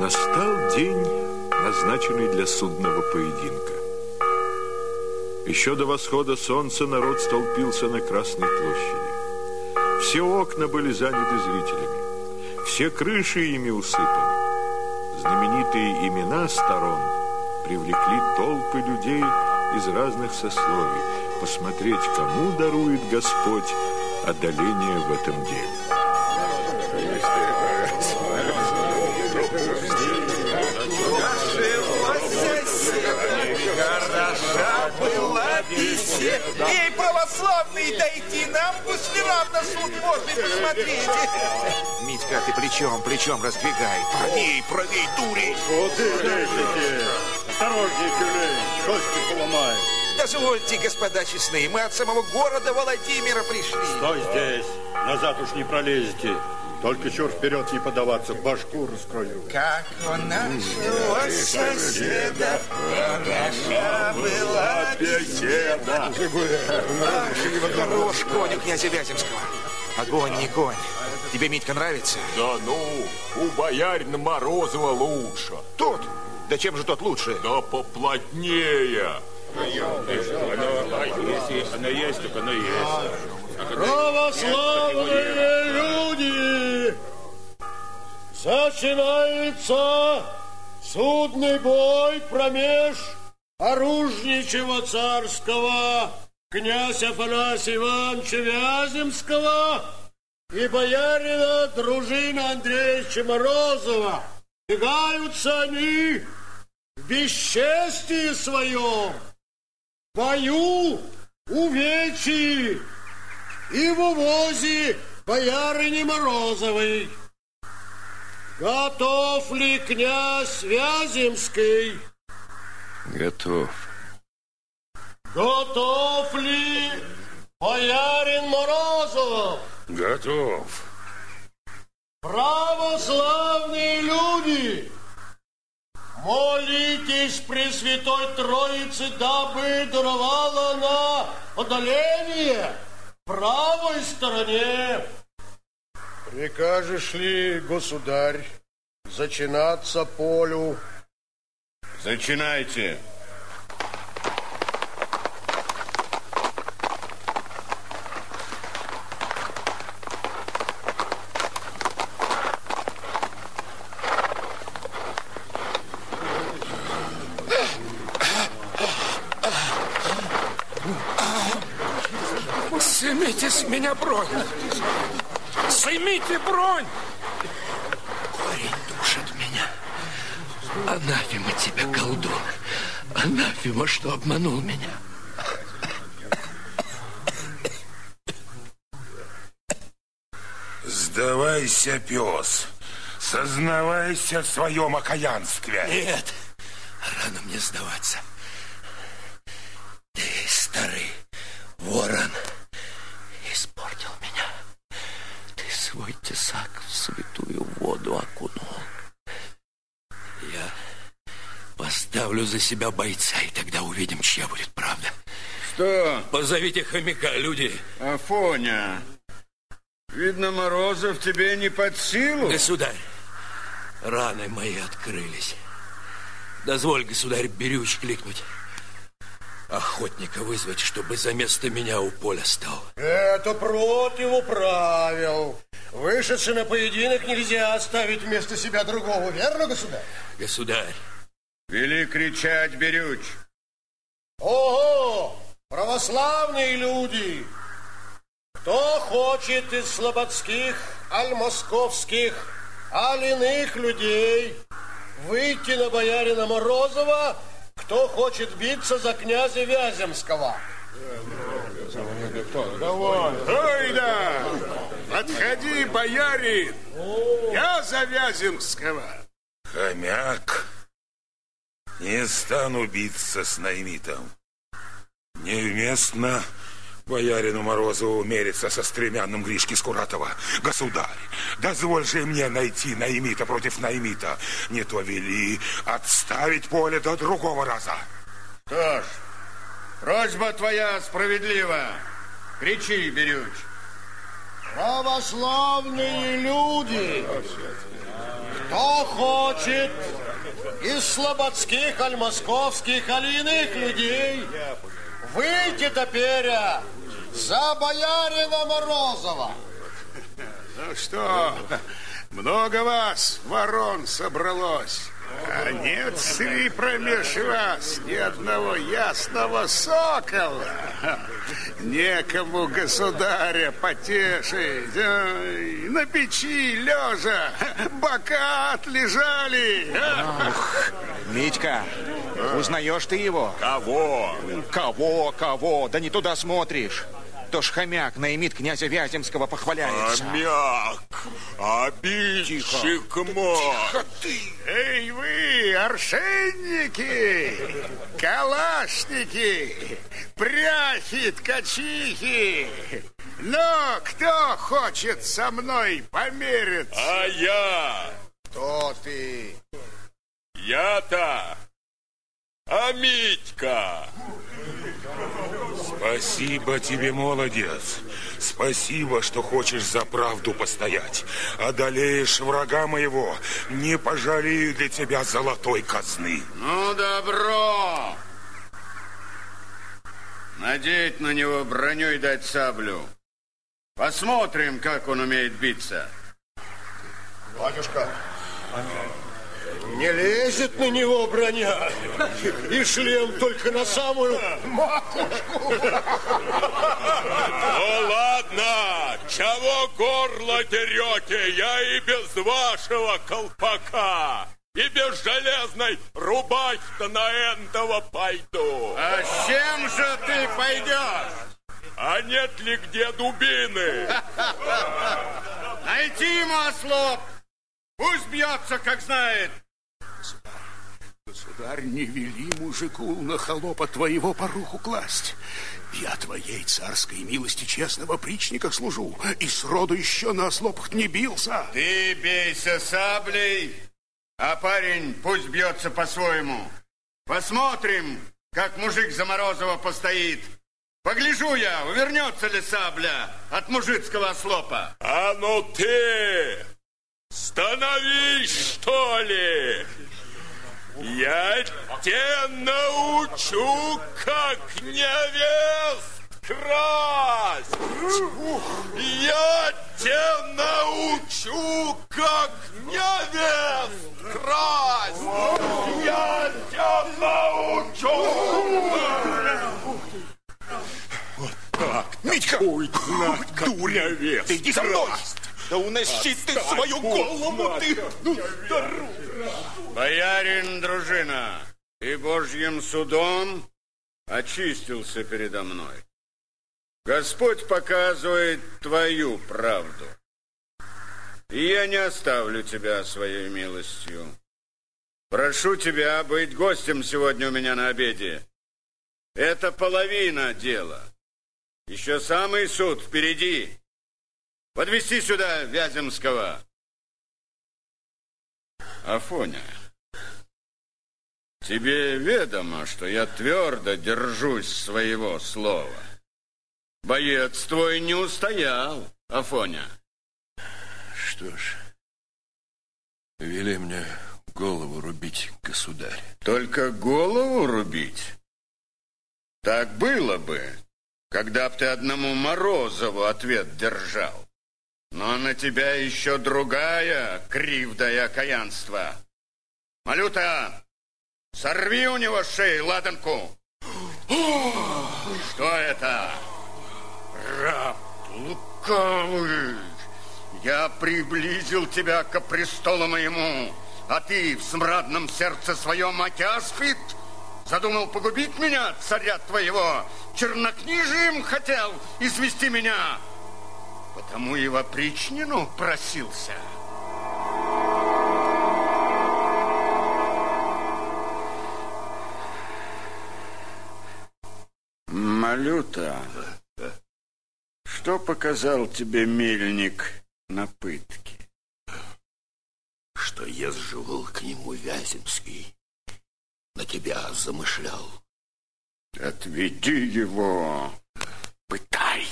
Настал день, назначенный для судного поединка. Еще до восхода солнца народ столпился на Красной площади. Все окна были заняты зрителями. Все крыши ими усыпаны. Знаменитые имена сторон привлекли толпы людей из разных сословий посмотреть, кому дарует Господь одоление в этом деле. Была беседа. Эй, православные, дойти нам после равно суд можно посмотреть. Митька, ты плечом, плечом раздвигай. Правей, правей, дури. Вот и дышите. Осторожней, тюлень, кости поломаем. Дозвольте, господа честные, мы от самого города Владимира пришли. Стой здесь, назад уж не пролезете. Только чур вперед не подаваться, башку раскрою. Как у нашего соседа хороша была беседа. Хорош конь у князя Вяземского. Огонь, не конь. Тебе, Митька, нравится? Да ну, у боярина Морозова лучше. Тот? Да чем же тот лучше? Да поплотнее. Она есть, так она есть. Православные люди! Начинается судный бой промеж оружничего царского князя Афанасия Ивановича Вяземского и боярина дружина Андреевича Морозова. Бегаются они в бесчестии своем, бою, увечьи и в увозе боярыни Морозовой. Готов ли князь Вяземский? Готов. Готов ли боярин Морозов? Готов. Православные люди, молитесь Пресвятой Троице, дабы даровала на одоление правой стороне. Прикажешь ли, государь, зачинаться полю? Зачинайте. Снимите меня бронь! Снимите бронь! Корень душит меня. Анафима тебя, колдун. Анафима, что обманул меня. Сдавайся, пес. Сознавайся в своем окаянстве. Нет, рано мне сдаваться. Ты, старый ворон, испортил меня. Ты свой тесак в святую воду окунул. Я поставлю за себя бойца, и тогда увидим, чья будет правда. Что? Позовите хомяка, люди. Афоня, видно, Морозов тебе не под силу. Государь, раны мои открылись. Дозволь, государь, берюч кликнуть. Охотника вызвать, чтобы за место меня у поля стал. Это против правил. Вышедший на поединок нельзя оставить вместо себя другого, верно, государь? Государь. Вели кричать, Берюч. Ого! Православные люди! Кто хочет из слободских, аль московских, аль иных людей выйти на боярина Морозова, кто хочет биться за князя Вяземского? Давай. Ой, да! Подходи, боярин! Я за Вяземского. Хомяк, не стану биться с Наймитом. Невместно боярину Морозову мериться со стремянным Гришки Скуратова. Государь, дозволь же мне найти Наймита против Наймита. Не то вели отставить поле до другого раза. Что ж, просьба твоя справедлива. Кричи, Берюч. Православные люди, кто хочет из слободских, аль московских, аль иных людей Выйти теперь за боярина Морозова. Ну что, много вас, ворон, собралось. А нет среди промеж вас ни одного ясного сокола. Некому государя потешить. Ай, на печи лежа бока отлежали. Ух, Митька, узнаешь ты его? Кого? Кого, кого? Да не туда смотришь. То ж хомяк наимит князя Вяземского похваляется. Хомяк, обидчик мой. Тихо ты! Эй вы, оршенники, калашники, пряхи, ткачихи! Ну, кто хочет со мной помериться? А я? Кто ты? Я-то? А Митька? Спасибо тебе, молодец. Спасибо, что хочешь за правду постоять. Одолеешь врага моего, не пожалею для тебя золотой казны. Ну, добро. Надеть на него броню и дать саблю. Посмотрим, как он умеет биться. Батюшка, не лезет на него броня. И шлем только на самую макушку. Ну ладно, чего горло дерете? Я и без вашего колпака, и без железной рубахи-то на этого пойду. А с чем же ты пойдешь? А нет ли где дубины? Найти ему ослов. Пусть бьется, как знает. Государь, не вели мужику на холопа твоего поруху класть. Я твоей царской милости честного причника служу, и сроду еще на ослопах не бился. Ты бейся саблей, а парень пусть бьется по-своему. Посмотрим, как мужик за Морозова постоит. Погляжу я, увернется ли сабля от мужицкого ослопа. А ну ты, становись, что ли! Я тебя научу, как невест красть! Я тебя научу, как невест красть! Я тебя научу! Вот так, Митька! Ой, дуря, ты иди со мной! Да уноси ты свою голову, ты! Ну, здорово! Боярин, дружина, ты божьим судом очистился передо мной. Господь показывает твою правду. И я не оставлю тебя своей милостью. Прошу тебя быть гостем сегодня у меня на обеде. Это половина дела. Еще самый суд впереди. Подвести сюда Вяземского. Афоня, тебе ведомо, что я твердо держусь своего слова. Боец твой не устоял, Афоня. Что ж, вели мне голову рубить, государь. Только голову рубить? Так было бы, когда б ты одному Морозову ответ держал. Но на тебя еще другая кривда и окаянство. Малюта, сорви у него с шеи ладанку. Что это? Раб лукавый. Я приблизил тебя к престолу моему, а ты в смрадном сердце своем отя спит? Задумал погубить меня, царя твоего? Чернокнижием хотел извести меня? Потому и в опричнину просился. Малюта, что показал тебе мельник на пытке? Что езживал к нему Вяземский, на тебя замышлял. Отведи его, пытай.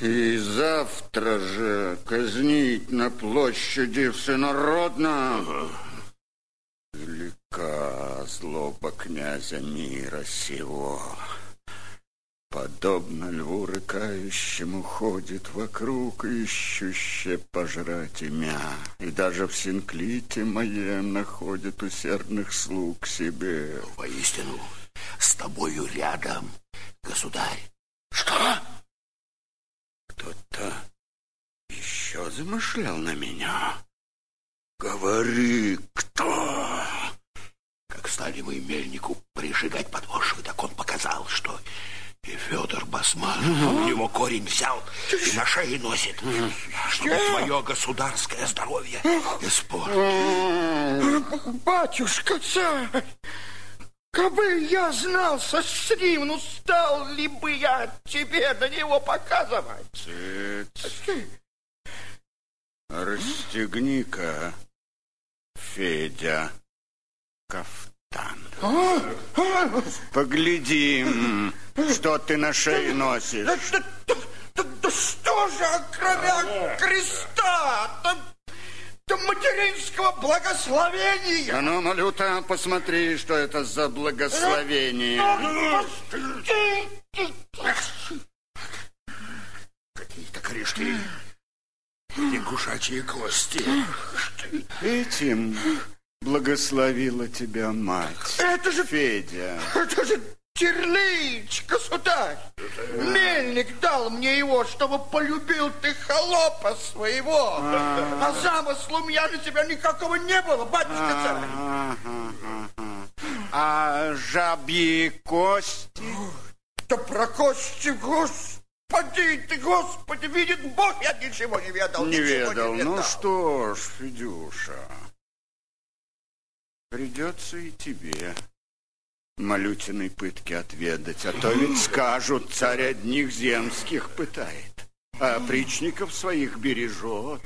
И завтра же казнить на площади всенародно. Велика злоба князя мира сего. Подобно льву рыкающему ходит вокруг, ищуще пожрать имя. И даже в Синклите моем находит усердных слуг себе. Воистину, с тобою рядом, государь. Что? Кто-то еще замышлял на меня? Говори, кто? Как стали мы мельнику прижигать подошвы, так он показал, что и Федор Басман у него корень взял и на шее носит, чтобы твое государское здоровье испортить. Батюшка царь, кабы я знал со стрим, ну стал ли бы я тебе на него показывать? Цыц. Расстегни-ка, Федя, кафтан. Погляди, что ты на шее носишь. Да, да, да, да что же, кроме креста, да, да благословения? А ну, Малюта, посмотри, что это за благословение. Какие-то корешки, лягушачьи кости. Этим благословила тебя мать. Это же... Федя. Это же Терлич, государь. Мельник дал мне его, чтобы полюбил ты холопа своего. А, замысла у меня на тебя никакого не было, батюшка царь. А жабьи кости? Да про кости, господи ты, господи, видит Бог, я ничего не ведал. Не ничего ведал. Не ведал. Ну что ж, Федюша, придется и тебе малютиной пытки отведать, а то ведь скажут, царь одних земских пытает, а опричников своих бережет.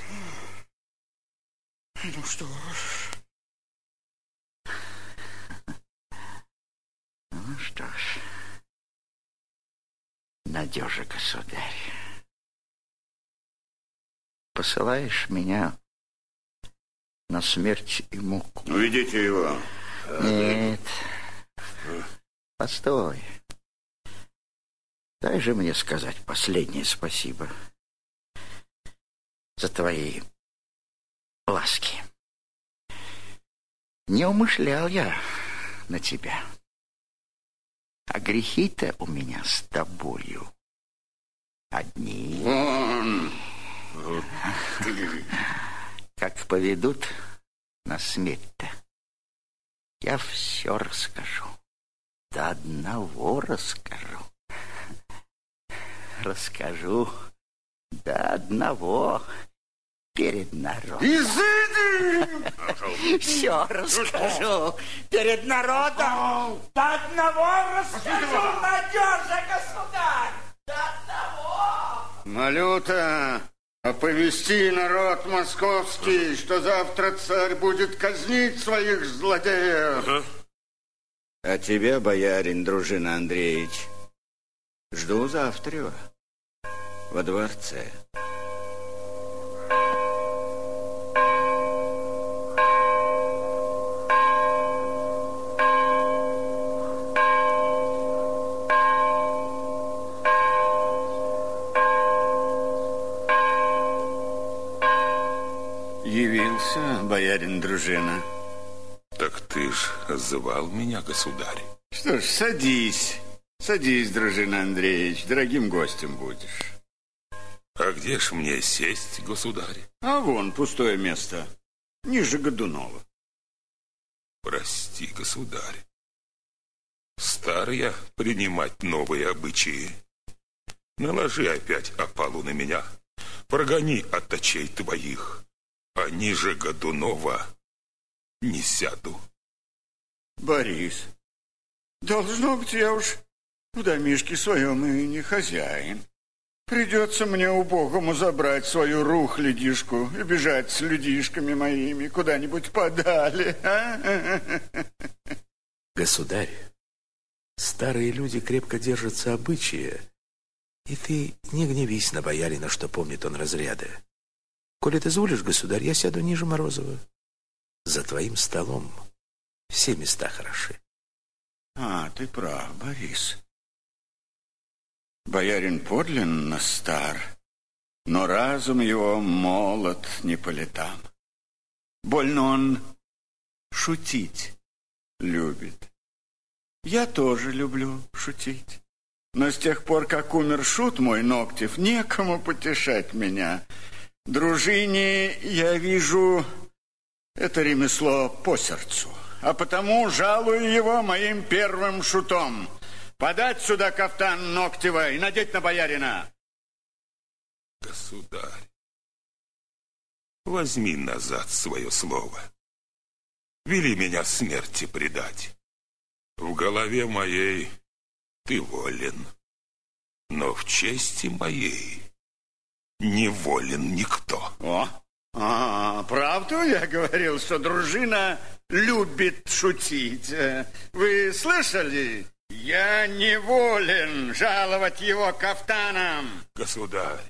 Ну что ж. Ну что ж, надежа, государь. Посылаешь меня на смерть и муку. Уведите его. Нет. Постой. Дай же мне сказать последнее спасибо за твои ласки. Не умышлял я на тебя. А грехи-то у меня с тобою одни. Вон. Как поведут на смерть-то, я все расскажу. До одного расскажу. Расскажу до одного перед народом. Изыди! Все расскажу перед народом. До одного расскажу, надежа, государь! До одного! Малюта, оповести народ московский, что завтра царь будет казнить своих злодеев. А тебя, боярин Дружина Андреевич, жду завтра во дворце. Явился боярин Дружина. Так ты ж звал меня, государь. Что ж, садись. Садись, Дружина Андреевич, дорогим гостем будешь. А где ж мне сесть, государь? А вон пустое место, ниже Годунова. Прости, государь. Стар я принимать новые обычаи. Наложи опять опалу на меня. Прогони от очей твоих. А ниже Годунова не сяду. Борис, должно быть, я уж в домишке своем и не хозяин. Придется мне убогому забрать свою рухлядишку и бежать с людишками моими куда-нибудь подали. а? Государь, старые люди крепко держатся обычая, и ты не гневись на боярина, что помнит он разряды. Коли ты зволишь, государь, я сяду ниже Морозова. За твоим столом все места хороши. А, ты прав, Борис. Боярин подлинно стар, но разум его молод не по летам. Больно он шутить любит. Я тоже люблю шутить. Но с тех пор, как умер шут мой Ногтев, некому потешать меня. Дружине я вижу это ремесло по сердцу, а потому жалую его моим первым шутом. Подать сюда кафтан Ногтева и надеть на боярина. Государь, возьми назад свое слово. Вели меня смерти предать. В голове моей ты волен, но в чести моей не волен никто. О, а, правду я говорил, что дружина любит шутить. Вы слышали? Я не волен жаловать его кафтаном. Государь,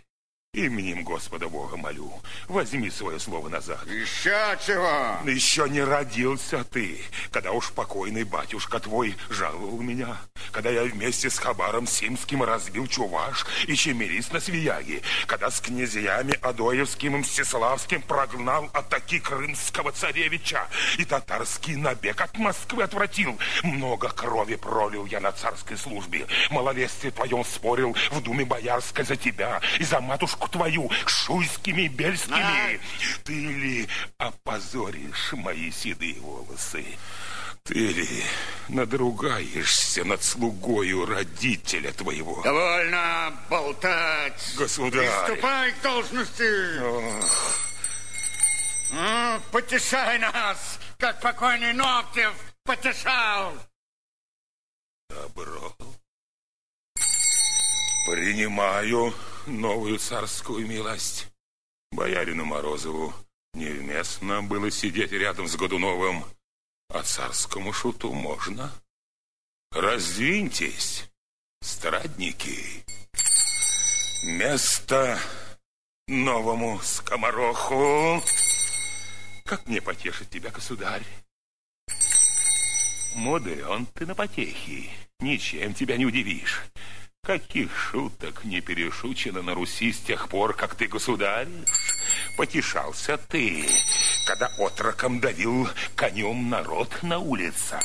Именем Господа Бога молю, возьми свое слово назад. Еще чего? Еще не родился ты, когда уж покойный батюшка твой жаловал меня, когда я вместе с Хабаром Симским разбил Чуваш и Чемерис на Свияге, когда с князьями Адоевским и Мстиславским прогнал атаки крымского царевича и татарский набег от Москвы отвратил. Много крови пролил я на царской службе, малолетстве твоем спорил в думе боярской за тебя и за матушку твою шуйскими и бельскими. А? Ты ли опозоришь мои седые волосы? Ты ли надругаешься над слугою родителя твоего? Довольно болтать. Государь. Приступай к должности. Ох. Ну, потешай нас, как покойный Ногтев потешал. Добро. Принимаю новую царскую милость. Боярину Морозову невместно было сидеть рядом с Годуновым, а царскому шуту можно. Раздвиньтесь, страдники. Место новому скомороху. Как мне потешить тебя, государь? Мудрен ты на потехи, ничем тебя не удивишь. Каких шуток не перешучено на Руси с тех пор, как ты государь? Потешался ты, когда отроком давил конем народ на улицах,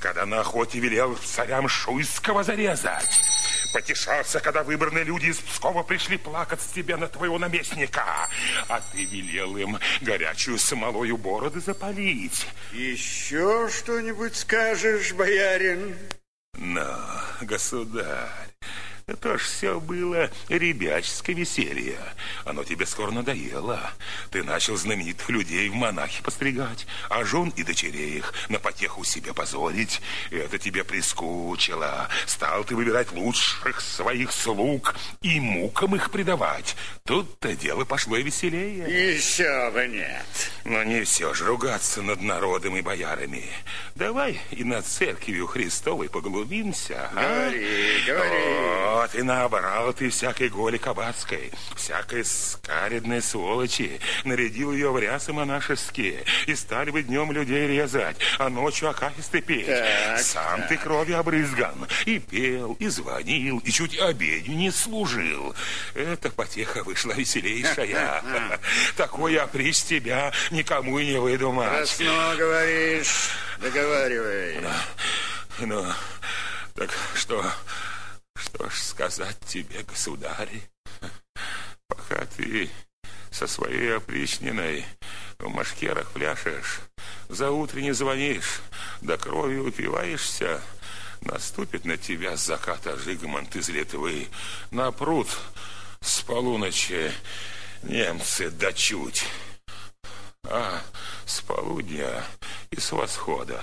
когда на охоте велел царям Шуйского зарезать, потешался, когда выбранные люди из Пскова пришли плакать с тебя на твоего наместника, а ты велел им горячую смолою бороды запалить. Еще что-нибудь скажешь, боярин? Но, государь, это ж все было ребяческое веселье. Оно тебе скоро надоело. Ты начал знаменитых людей в монахи постригать, а жен и дочерей их на потеху себе позорить. Это тебе прискучило. Стал ты выбирать лучших своих слуг и мукам их предавать. Тут-то дело пошло и веселее. Еще бы нет. Но не все же ругаться над народом и боярами. Давай и над церковью Христовой поглубимся. Говори, а? говори. Вот и набрал ты всякой голи кабацкой, всякой скаредной сволочи, нарядил ее в рясы монашеские, и стали бы днем людей резать, а ночью акафисты петь. Так, Сам так. ты кровью обрызган, и пел, и звонил, и чуть обедню не служил. Эта потеха вышла веселейшая. Такой опричь тебя никому и не выдумать. Красно говоришь, договаривай. Ну, так что... Что ж сказать тебе, государь, пока ты со своей опричниной. В машкерах пляшешь, за утренне звонишь, до крови упиваешься, наступит на тебя с заката Жигмонт из Литвы, на пруд с полуночи немцы дочуть, а с полудня и с восхода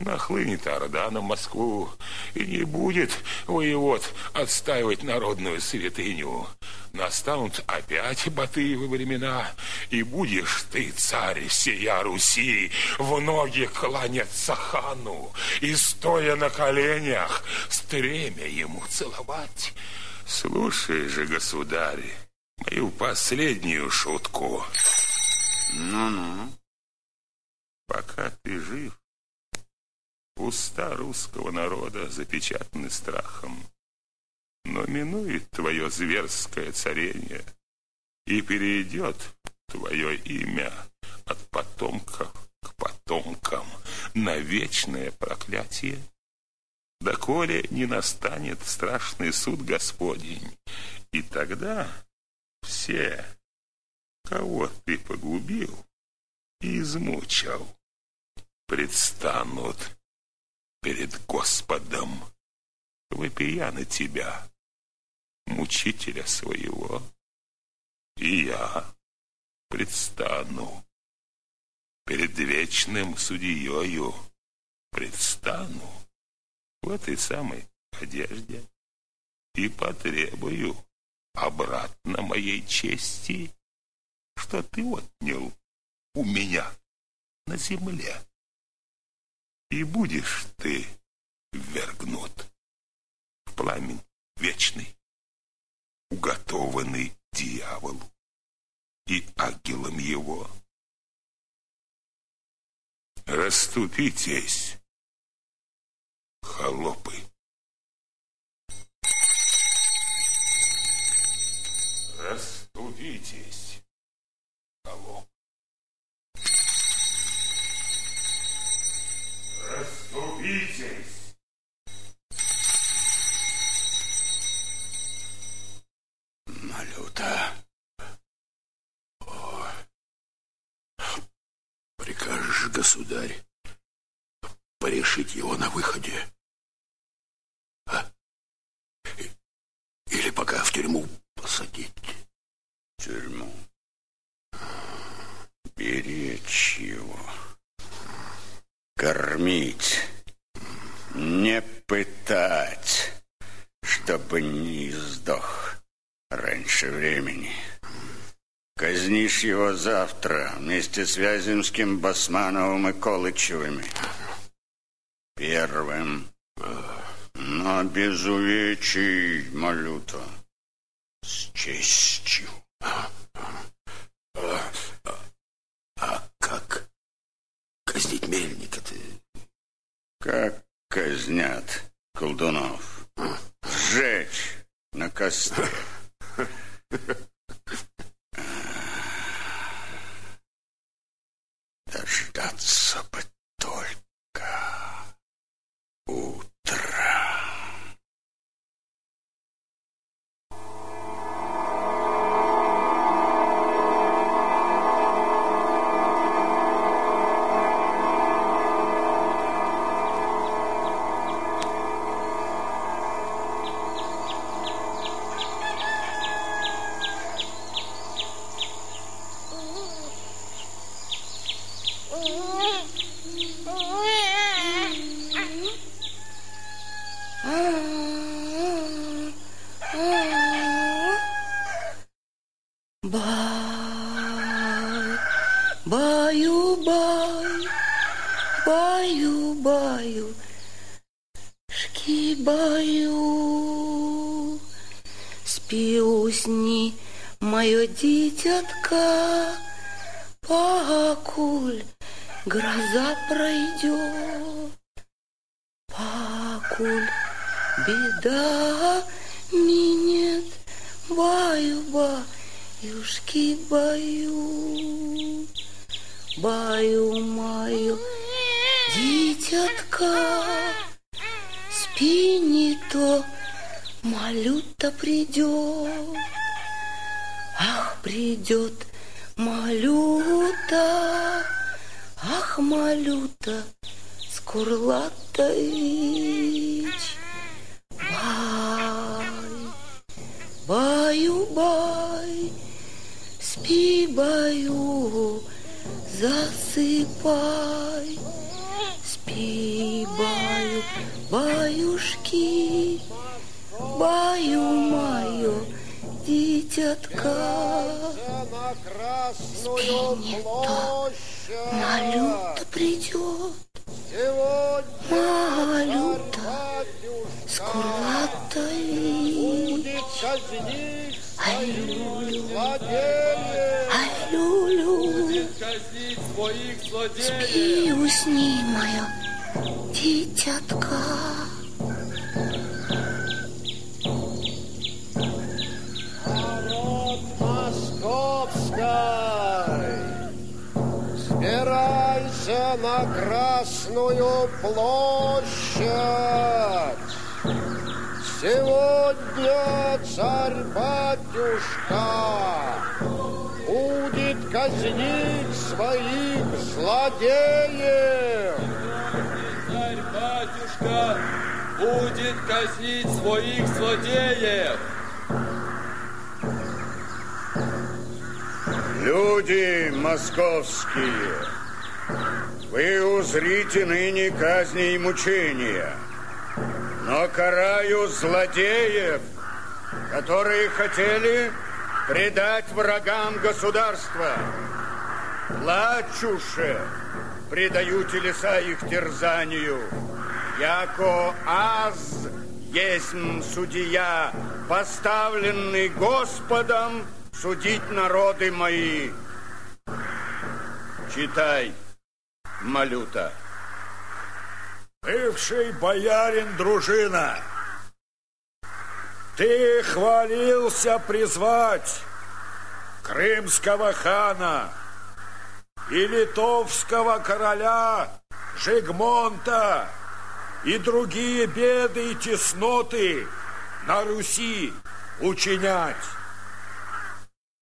нахлынет Орда на Москву, и не будет воевод отстаивать народную святыню. Настанут опять Батыевы времена, и будешь ты, царь сия Руси, в ноги кланяться хану, и, стоя на коленях, стремя ему целовать. Слушай же, государь, мою последнюю шутку. Ну-ну. Пока ты жив, Уста русского народа запечатаны страхом. но минует твое зверское царение и перейдет твое имя от потомков к потомкам на вечное проклятие, доколе не настанет страшный суд Господень, и тогда все, кого ты погубил и измучил, предстанут перед Господом, вопия на тебя, мучителя своего, и я предстану перед вечным судьею, предстану в этой самой одежде и потребую обратно моей чести, что ты отнял у меня на земле. И будешь ты ввергнут в пламень вечный, уготованный дьяволу и ангелам его. Раступитесь, холопы. Раступитесь, холопы. Раступитесь. Малюта. О, прикажешь, государь, порешить его на выходе? А? Или пока в тюрьму посадить? Тюрьму. Беречь его. Кормить. Не пытать, чтобы не сдох раньше времени. Казнишь его завтра вместе с Вяземским, Басмановым и Колычевыми. Первым. Но без увечий, Малюта. С честью. А, как казнить мельника-то? Как казнят колдунов? Сжечь на костре. Казни и мучения, но караю злодеев, которые хотели предать врагам государства. Плачуше предаю телеса их терзанию, яко аз есть судья, поставленный Господом судить народы мои. Читай, Малюта. Бывший боярин дружина, ты хвалился призвать крымского хана и литовского короля Жигмонта и другие беды и тесноты на Руси учинять.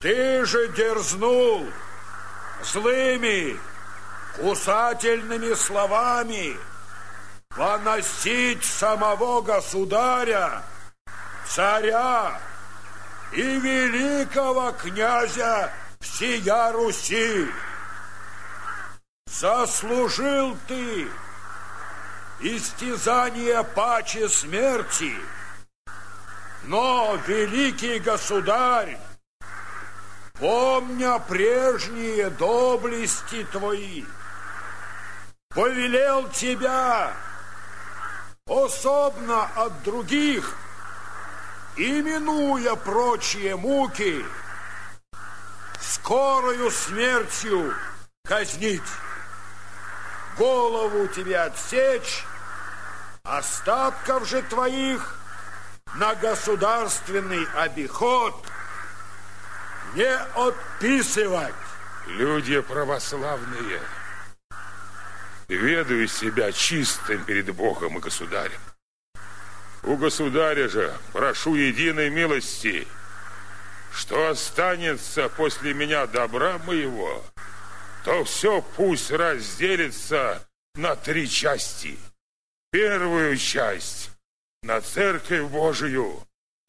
Ты же дерзнул злыми, кусательными словами поносить самого государя, царя и великого князя всея Руси. Заслужил ты истязание паче смерти, но великий государь помня прежние доблести твои, повелел тебя особно от других, именуя прочие муки, скорою смертью казнить, голову тебе отсечь, остатков же твоих на государственный обиход – не отписывать. Люди православные, ведаю себя чистым перед Богом и государем. У государя же прошу единой милости, что останется после меня добра моего, то все пусть разделится на три части. Первую часть на Церковь Божию,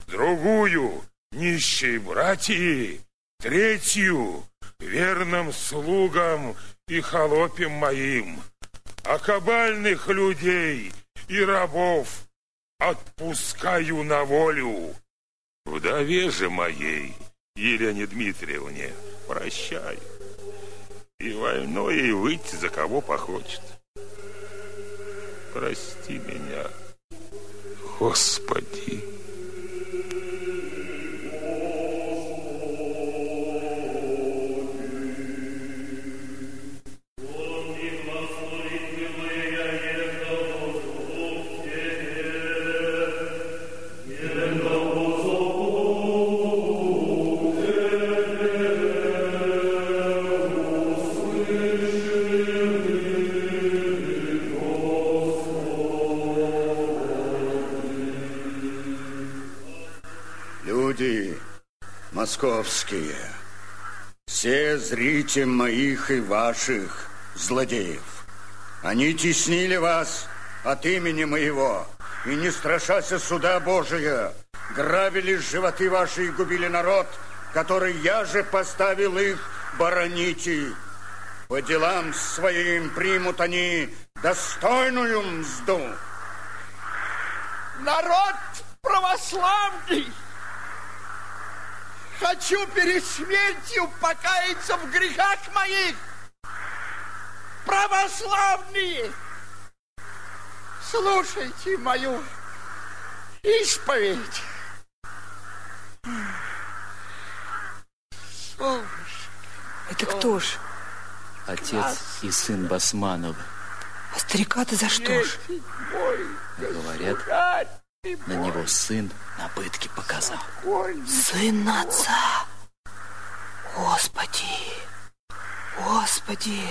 другую нищие братья, Третью верным слугам и холопям моим, а кабальных людей и рабов отпускаю на волю. Вдове же моей, Елене Дмитриевне, прощаю. И вольно ей выйти за кого похочет. Прости меня, Господи. Московские, все зрите моих и ваших злодеев. Они теснили вас от имени моего, и не страшася суда Божия, грабили животы ваши и губили народ, который я же поставил их бороните. По делам своим примут они достойную мзду. Народ православный! Хочу перед смертью покаяться в грехах моих. Православные, слушайте мою исповедь. Это кто ж? Отец и сын Басманова. А старика-то за что ж? Говорят, на него сын на пытке показал. Сын отца. Господи, Господи,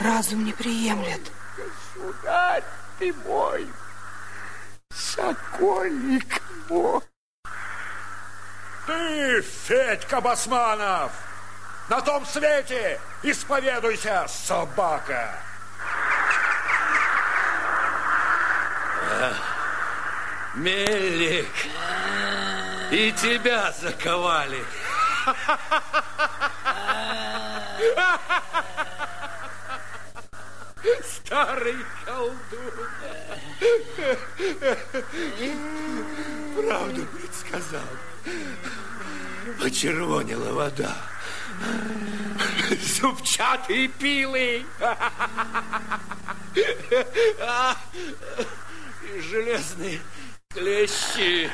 Разум не приемлет. Государь ты мой, соколик мой. Ты, Федька Басманов, на том свете исповедуйся, собака. Мелик, и тебя заковали. Старый колдун. Правду предсказал. Почервонила вода. Зубчатые пилы. И железные клещи.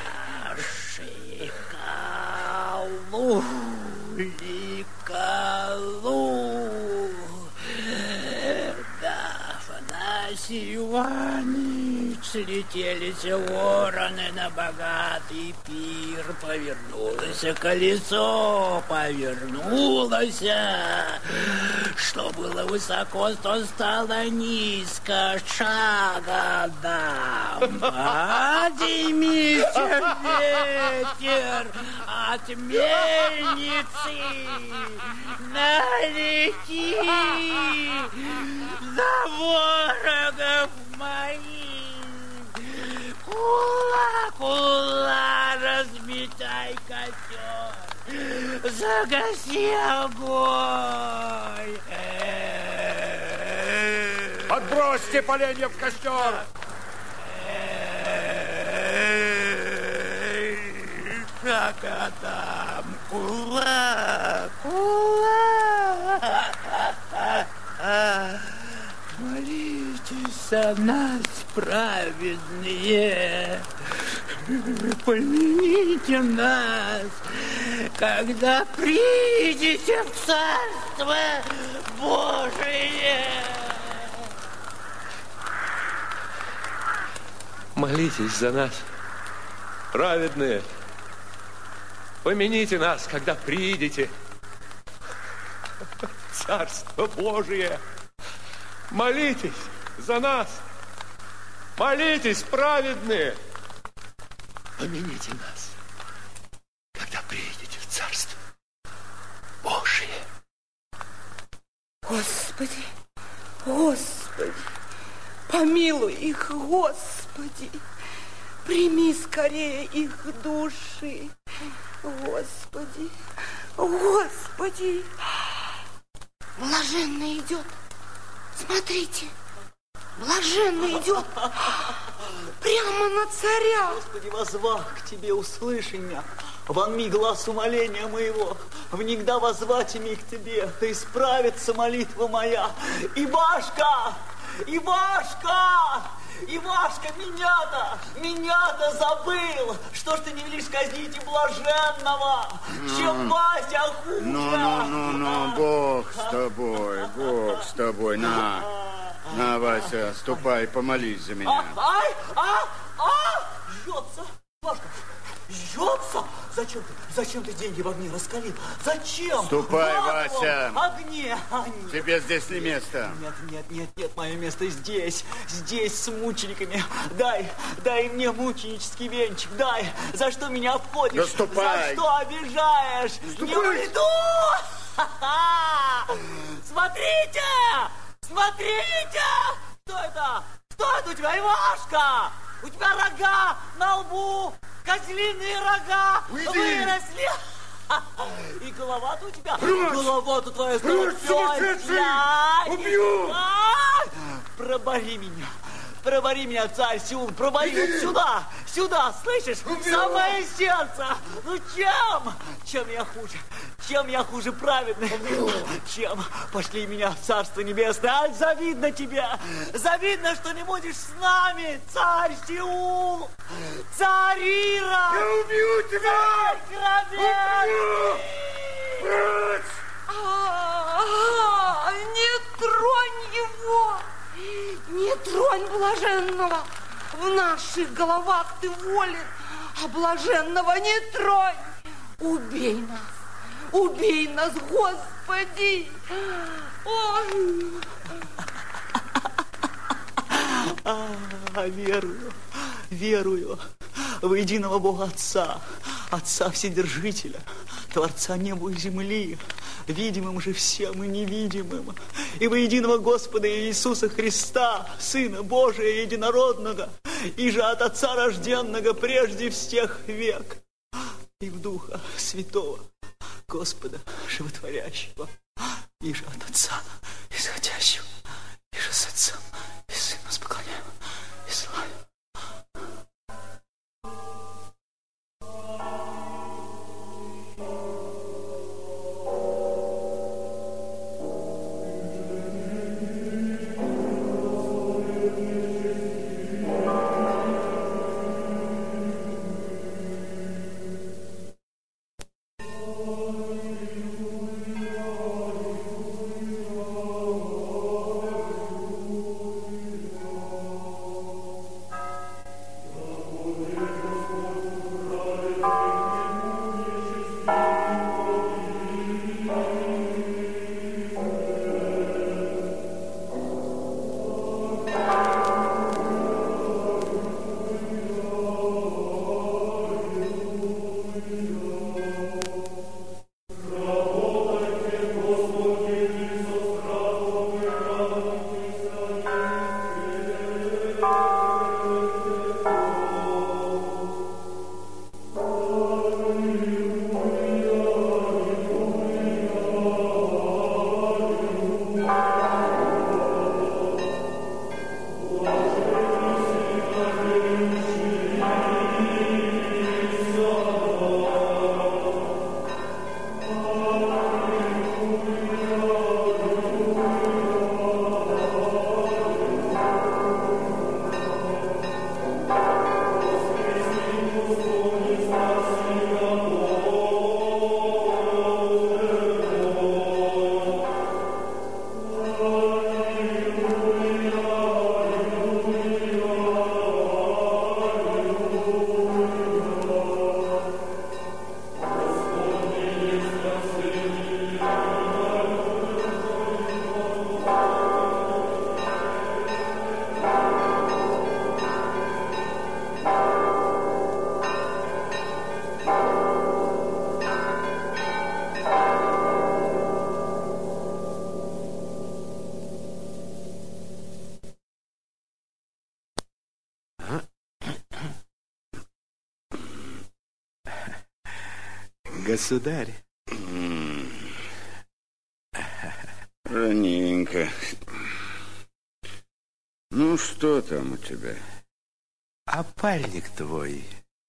Шикалу, ликалу. Да, Афанасий Иванович, слетелись вороны на богатый пир. Повернулось колесо, повернулось. Что было высоко, то стало низко. Шага дам. Поднимите ветер от мельницы. Налети за ворогов моих. Кула, кула, разметай котел. Загаси огонь. Отбросьте поленья в костер. Как там? Кула, кула. Молитесь за нас, праведные. Помяните нас, когда придете в Царство Божие. Молитесь за нас, праведные. Помяните нас, когда придете. Царство Божие. Молитесь за нас. Молитесь, праведные. Помяните нас, когда приедете в Царство Божие. Господи, Господи, помилуй их, Господи. Прими скорее их души. Господи, Господи. Блаженно идет. Смотрите, блаженно идет. Прямо на царя. Господи, возвах к Тебе, услыши меня. Вонми глаз умоления моего, внегда возвать ими к Тебе, да исправится молитва моя. Ивашка! Ивашка! Ивашка, меня-то, меня-то забыл! Что ж ты не велишь казнить и блаженного? Чем Вася хуже? Ну, ну, ну, ну, Бог с тобой, Бог с тобой, на. На, Вася, ступай, помолись за меня. А, ай, а, а, жжется, Ивашка, жжется. Зачем ты, зачем ты деньги в огне раскалил? Зачем? Ступай, адовом Вася. огне. А, нет. Тебе здесь не место. Нет, нет, нет, нет, мое место здесь, здесь с мучениками. Дай, дай мне мученический венчик, дай. За что меня обходишь? Да ступай. За что обижаешь? Не уйду! Смотрите! Смотрите! Что это? Что это у тебя, Ивашка? У тебя рога на лбу, козлиные рога Уйди! выросли. И голова-то у тебя, голова-то твоя стала Прочь, сумасшедший! Убью! Ай! Пробори меня. Пробори меня, царь Сеул, пробори вот сюда, сюда, слышишь? В самое сердце. Ну чем? Чем я хуже? Чем я хуже праведный? Чем? Пошли меня в Царство Небесное. Ай, завидно тебе. Завидно, что не будешь с нами, царь Сеул. Царь Ира. Я убью тебя! Царь Кровец. Прочь! А, Не тронь его! Не тронь блаженного! В наших головах ты волен, а блаженного не тронь! Убей нас! Убей нас, Господи! Ой! А, верую, верую в единого Бога Отца, Отца Вседержителя, Творца неба и земли, видимым же всем и невидимым, и во единого Господа Иисуса Христа, Сына Божия Единородного, и же от Отца рожденного прежде всех век, и в Духа Святого, Господа Животворящего, и же от Отца исходящего, и же с Отцом и Сыном склоняем Государь. Раненько. Ну, что там у тебя? А пальник твой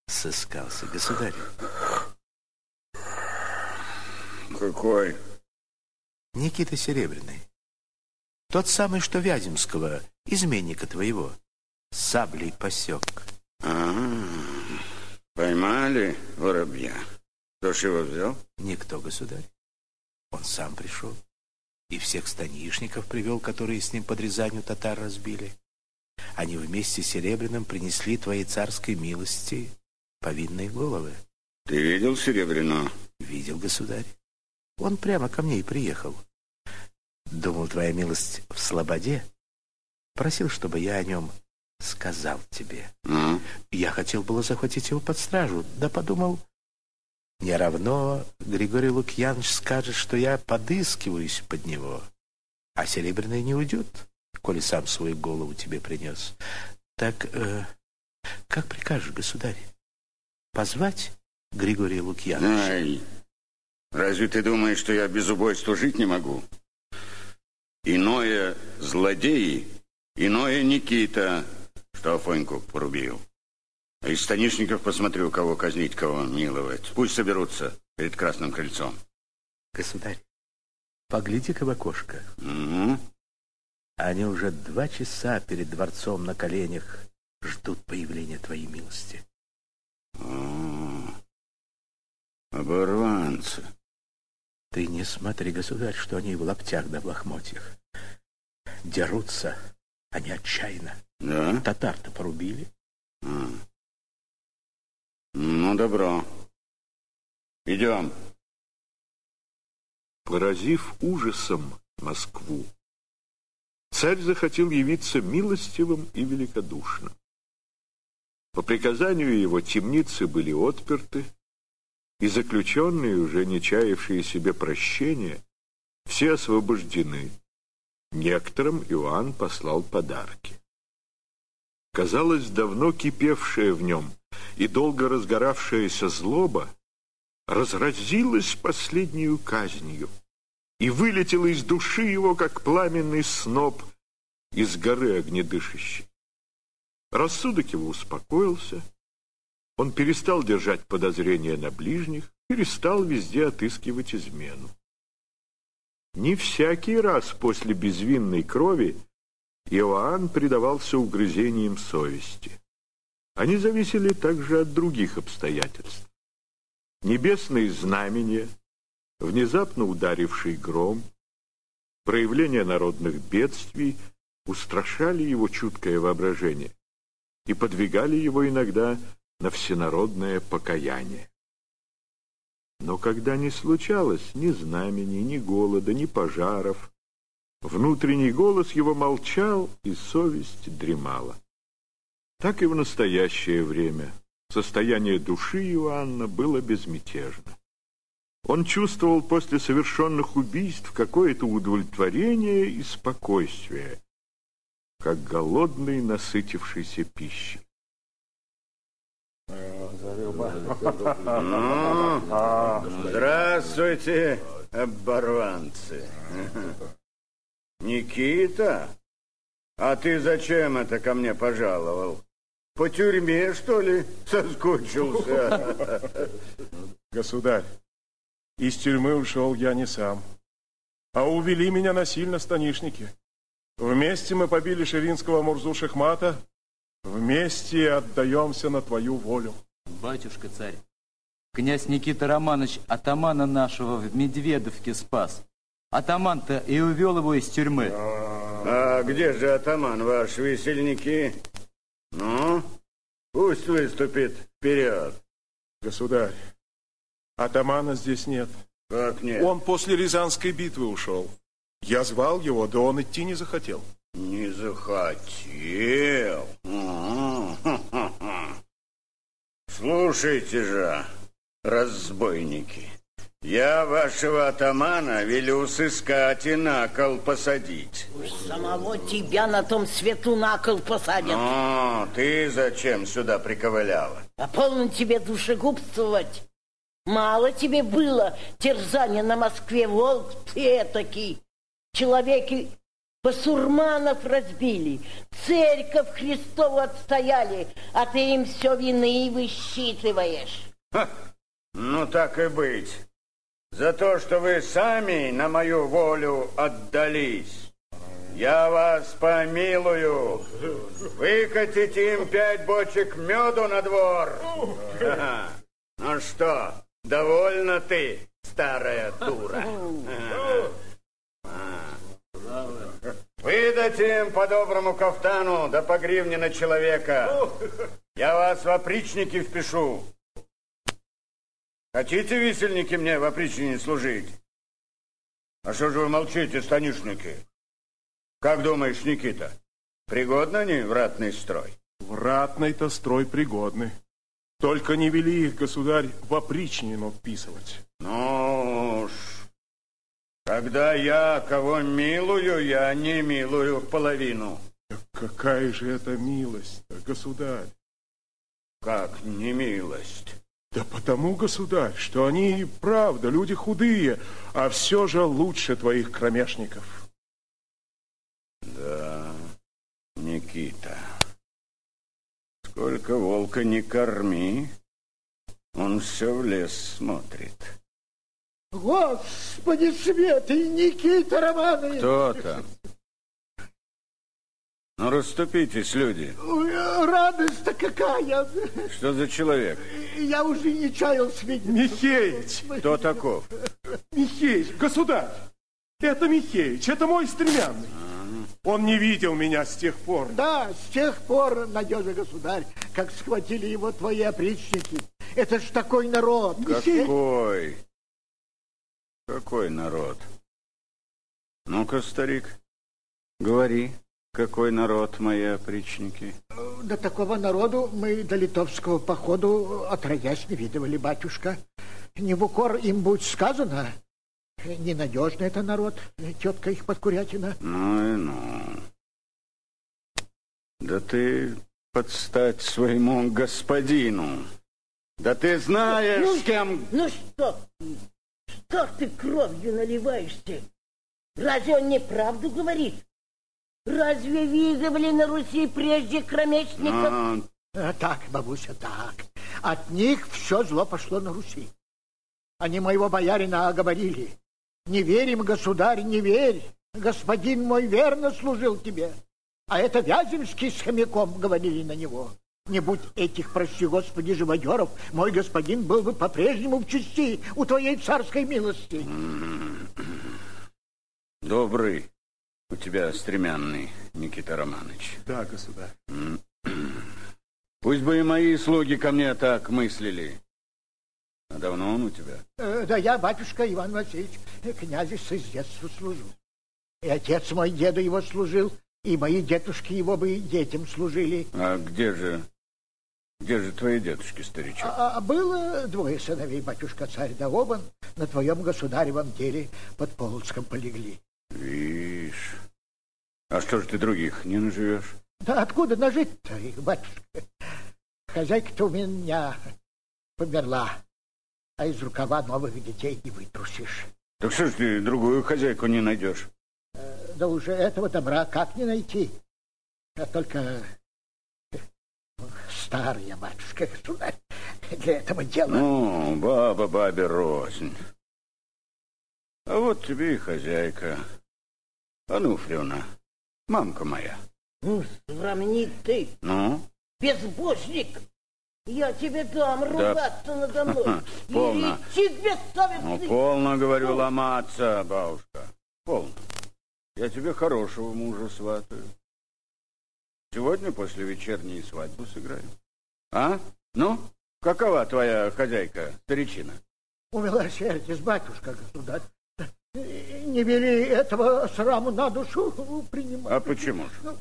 сыскался, государь. Какой? Никита Серебряный. Тот самый, что Вяземского, изменника твоего, саблей посек. А, поймали воробья. Кто ж его взял? Никто, государь. Он сам пришел. И всех станишников привел, которые с ним под Рязанью татар разбили. Они вместе с Серебряным принесли твоей царской милости повинные головы. Ты видел Серебряного? Видел, государь. Он прямо ко мне и приехал. Думал, твоя милость в Слободе. Просил, чтобы я о нем сказал тебе. Ну? Я хотел было захватить его под стражу, да подумал, не равно Григорий Лукьянович скажет, что я подыскиваюсь под него, а Серебряный не уйдет, коли сам свою голову тебе принес. Так, э, как прикажешь, государь, позвать Григория Лукьяновича? Ай, разве ты думаешь, что я без убойства жить не могу? Иное злодеи, иное Никита, что Афоньку порубил. Из станишников посмотрю, кого казнить, кого миловать. Пусть соберутся перед Красным Крыльцом. Государь, погляди-ка в окошко. Угу. Они уже два часа перед дворцом на коленях ждут появления твоей милости. О, оборванцы. Ты не смотри, государь, что они в лаптях да в лохмотьях. Дерутся они отчаянно. Да? Татар-то порубили. А. Ну, добро. Идем. Поразив ужасом Москву, царь захотел явиться милостивым и великодушным. По приказанию его темницы были отперты, и заключенные, уже не чаявшие себе прощения, все освобождены. Некоторым Иоанн послал подарки. Казалось, давно кипевшая в нем и долго разгоравшаяся злоба разразилась последнюю казнью и вылетела из души его, как пламенный сноп из горы огнедышащей. Рассудок его успокоился, он перестал держать подозрения на ближних, перестал везде отыскивать измену. Не всякий раз после безвинной крови Иоанн предавался угрызениям совести. Они зависели также от других обстоятельств. Небесные знамения, внезапно ударивший гром, проявление народных бедствий устрашали его чуткое воображение и подвигали его иногда на всенародное покаяние. Но когда не случалось ни знамений, ни голода, ни пожаров, внутренний голос его молчал, и совесть дремала. Так и в настоящее время состояние души Иоанна было безмятежно. Он чувствовал после совершенных убийств какое-то удовлетворение и спокойствие, как голодный, насытившийся пищей. Ну, здравствуйте, оборванцы. Никита, а ты зачем это ко мне пожаловал? По тюрьме, что ли, соскучился? Государь, из тюрьмы ушел я не сам, а увели меня насильно станишники. Вместе мы побили Ширинского Мурзу Шахмата, вместе отдаемся на твою волю. Батюшка царь, князь Никита Романович атамана нашего в Медведовке спас. Атаман-то и увел его из тюрьмы. А где же атаман ваш, весельники? Ну, пусть выступит вперед. Государь, атамана здесь нет. Как нет? Он после Рязанской битвы ушел. Я звал его, да он идти не захотел. Не захотел? Слушайте же, разбойники, я вашего атамана велю сыскать и на кол посадить. Уж самого тебя на том свету на кол посадят. О, ты зачем сюда приковыляла? А полно тебе душегубствовать. Мало тебе было терзания на Москве, волк ты этакий. Человеки басурманов разбили, церковь Христову отстояли, а ты им все вины высчитываешь. Ха, ну так и быть. За то, что вы сами на мою волю отдались. Я вас помилую. Выкатите им пять бочек меду на двор. Ну что, довольна ты, старая дура? Выдать им по доброму кафтану, да по гривне на человека. Я вас в опричники впишу. Хотите, висельники, мне в опричнине служить? А что же вы молчите, станишники? Как думаешь, Никита, пригодны они в ратный строй? В ратный-то строй пригодны. Только не вели их, государь, в опричнину вписывать. Ну уж, когда я кого милую, я не милую в половину. Какая же это милость, государь? Как не милость? Да потому, государь, что они, правда, люди худые, а все же лучше твоих кромешников. Да, Никита, сколько волка не корми, он все в лес смотрит. Господи Светый, Никита Романович! Кто там? Ну, расступитесь, люди. Ой, радость-то какая! Что за человек? Я уже не чаял свидеть. Михеич! Кто таков? Михеич, государь! Это Михеич, это мой стремянный. Он не видел меня с тех пор. Да, с тех пор, надежный государь, как схватили его твои опричники. Это ж такой народ. Какой? Какой народ? Ну-ка, старик, говори, какой народ мои опричники? До такого народу мы до литовского походу отродясь не видывали, батюшка. Не в укор им будет сказано, ненадежный это народ, тетка их подкурятина. Ну и ну. Да ты подстать своему господину. Да ты знаешь, ну, с кем... Ну что ты? Что ты кровью наливаешься? Разве он неправду говорит? Разве видывали на Руси прежде кромечников? А, а, так, бабуся, так. От них все зло пошло на Руси. Они моего боярина оговорили. Не верим, государь, не верь. Господин мой верно служил тебе. А это Вяземский с хомяком говорили на него. Не будь этих, прости господи, живодеров, мой господин был бы по-прежнему в чести у твоей царской милости. Добрый у тебя стремянный, Никита Романович. Да, государь. Пусть бы и мои слуги ко мне так мыслили. А давно он у тебя? Э, да я, батюшка Иван Васильевич, князю с детства служу. И отец мой деда его служил, и мои дедушки его бы детям служили. А где же где же твои дедушки, старичок? А, а было двое сыновей, батюшка царь, да оба на твоем государевом деле под Полоцком полегли. Вишь. А что ж ты других не наживешь? Да откуда нажить-то батюшка? Хозяйка-то у меня померла, а из рукава новых детей не вытрусишь. Так что ж ты другую хозяйку не найдешь? Да уже этого добра как не найти? А только стар я, батюшка, государь, для этого дела. Ну, баба бабе рознь. А вот тебе и хозяйка. Ануфриевна, мамка моя. Ну, сравни ты. Ну? Безбожник. Я тебе дам ругаться да. надо мной. Полно. Ну, полно, говорю, ломаться, бабушка. Полно. Я тебе хорошего мужа сватаю. Сегодня после вечерней свадьбы сыграем. А? Ну, какова твоя хозяйка, старичина? Умилосердись, батюшка, государь. Не вели этого сраму на душу принимать. А почему же? Ну,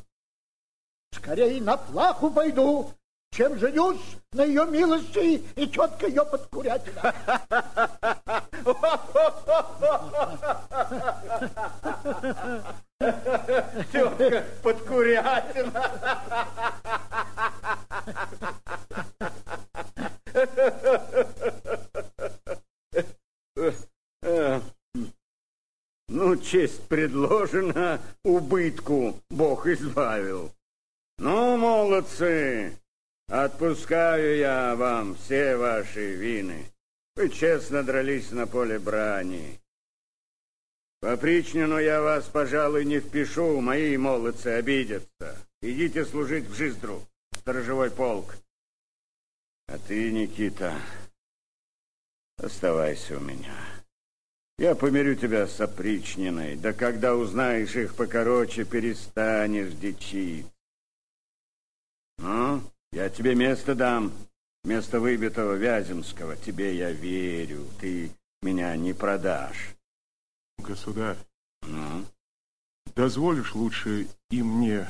скорее на плаху пойду, чем женюсь на ее милости и тетка ее подкурятина. Тетка подкурятина. Ну, честь предложена, убытку Бог избавил. Ну, молодцы, отпускаю я вам все ваши вины. Вы честно дрались на поле брани. По причнину я вас, пожалуй, не впишу, мои молодцы обидятся. Идите служить в Жиздру, сторожевой полк. А ты, Никита, оставайся у меня. Я помирю тебя с опричниной, да когда узнаешь их покороче, перестанешь дичить. Ну, я тебе место дам, место выбитого Вяземского. Тебе я верю, ты меня не продашь. Государь, ну? дозволишь лучше и мне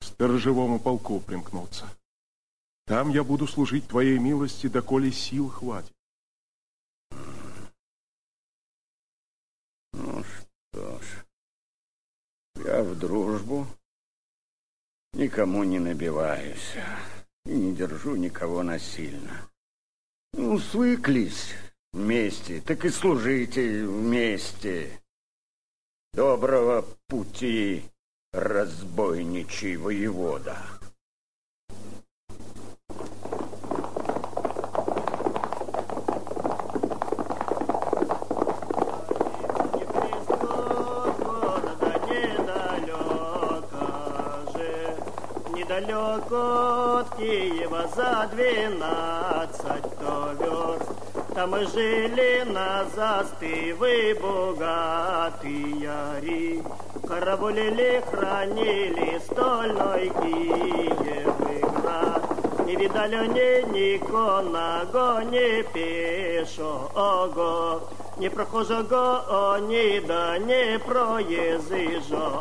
к сторожевому полку примкнуться? Там я буду служить твоей милости, доколе сил хватит. Ну что ж, я в дружбу никому не набиваюсь и не держу никого насильно. Ну, свыклись вместе, так и служите вместе. Доброго пути, разбойничий воевода. Недалеко от Киева за двенадцать то верст. Там мы жили на застывы богатые яри. Караулили, хранили стольной Киевы град. Не видали ни никоного, ни пешого. ні прохожого, ні да не проїжджого,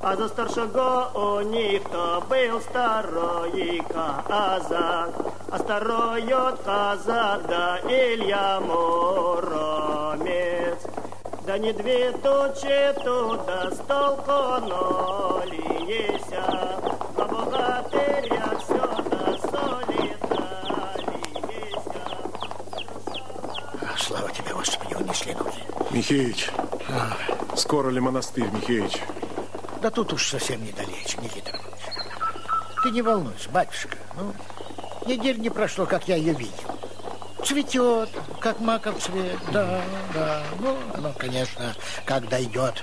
а за старшого у ніхто був старої казак, а старой от казак да Илья Муромец. Да не две тучи туда столкнулися, а богатыря Господи, унесли ноги. Михеич, скоро ли монастырь, Михеич? Да тут уж совсем недалече, Никита Романович. Ты не волнуйся, батюшка. Ну, недель не прошло, как я ее видел. Цветет, как маков цвет. Да, да. Ну, оно, конечно, как дойдет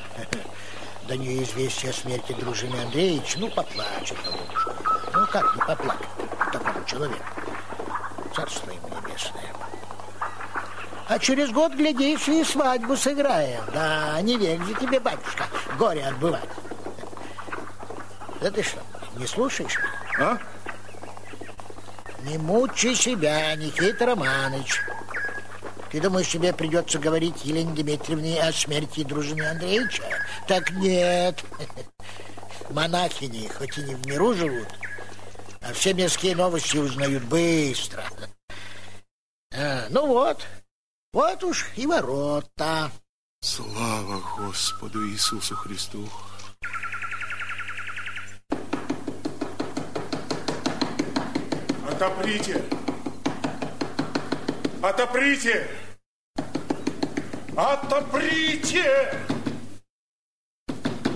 до нее известие о смерти дружины Андреевич, ну, поплачет голубушка. Ну, как не поплакать такому человеку? Царство ему небесное. А через год, глядишь, и свадьбу сыграем. Да, не век же тебе, батюшка, горе отбывать. Да ты что, не слушаешь меня? А? Не мучай себя, Никита Романович. Ты думаешь, тебе придется говорить Елене Дмитриевне о смерти дружины Андреевича? Так нет. Монахини, хоть и не в миру живут, а все мирские новости узнают быстро. А, ну вот, вот уж и ворота. Слава Господу Иисусу Христу. Отоприте! Отоприте! Отоприте!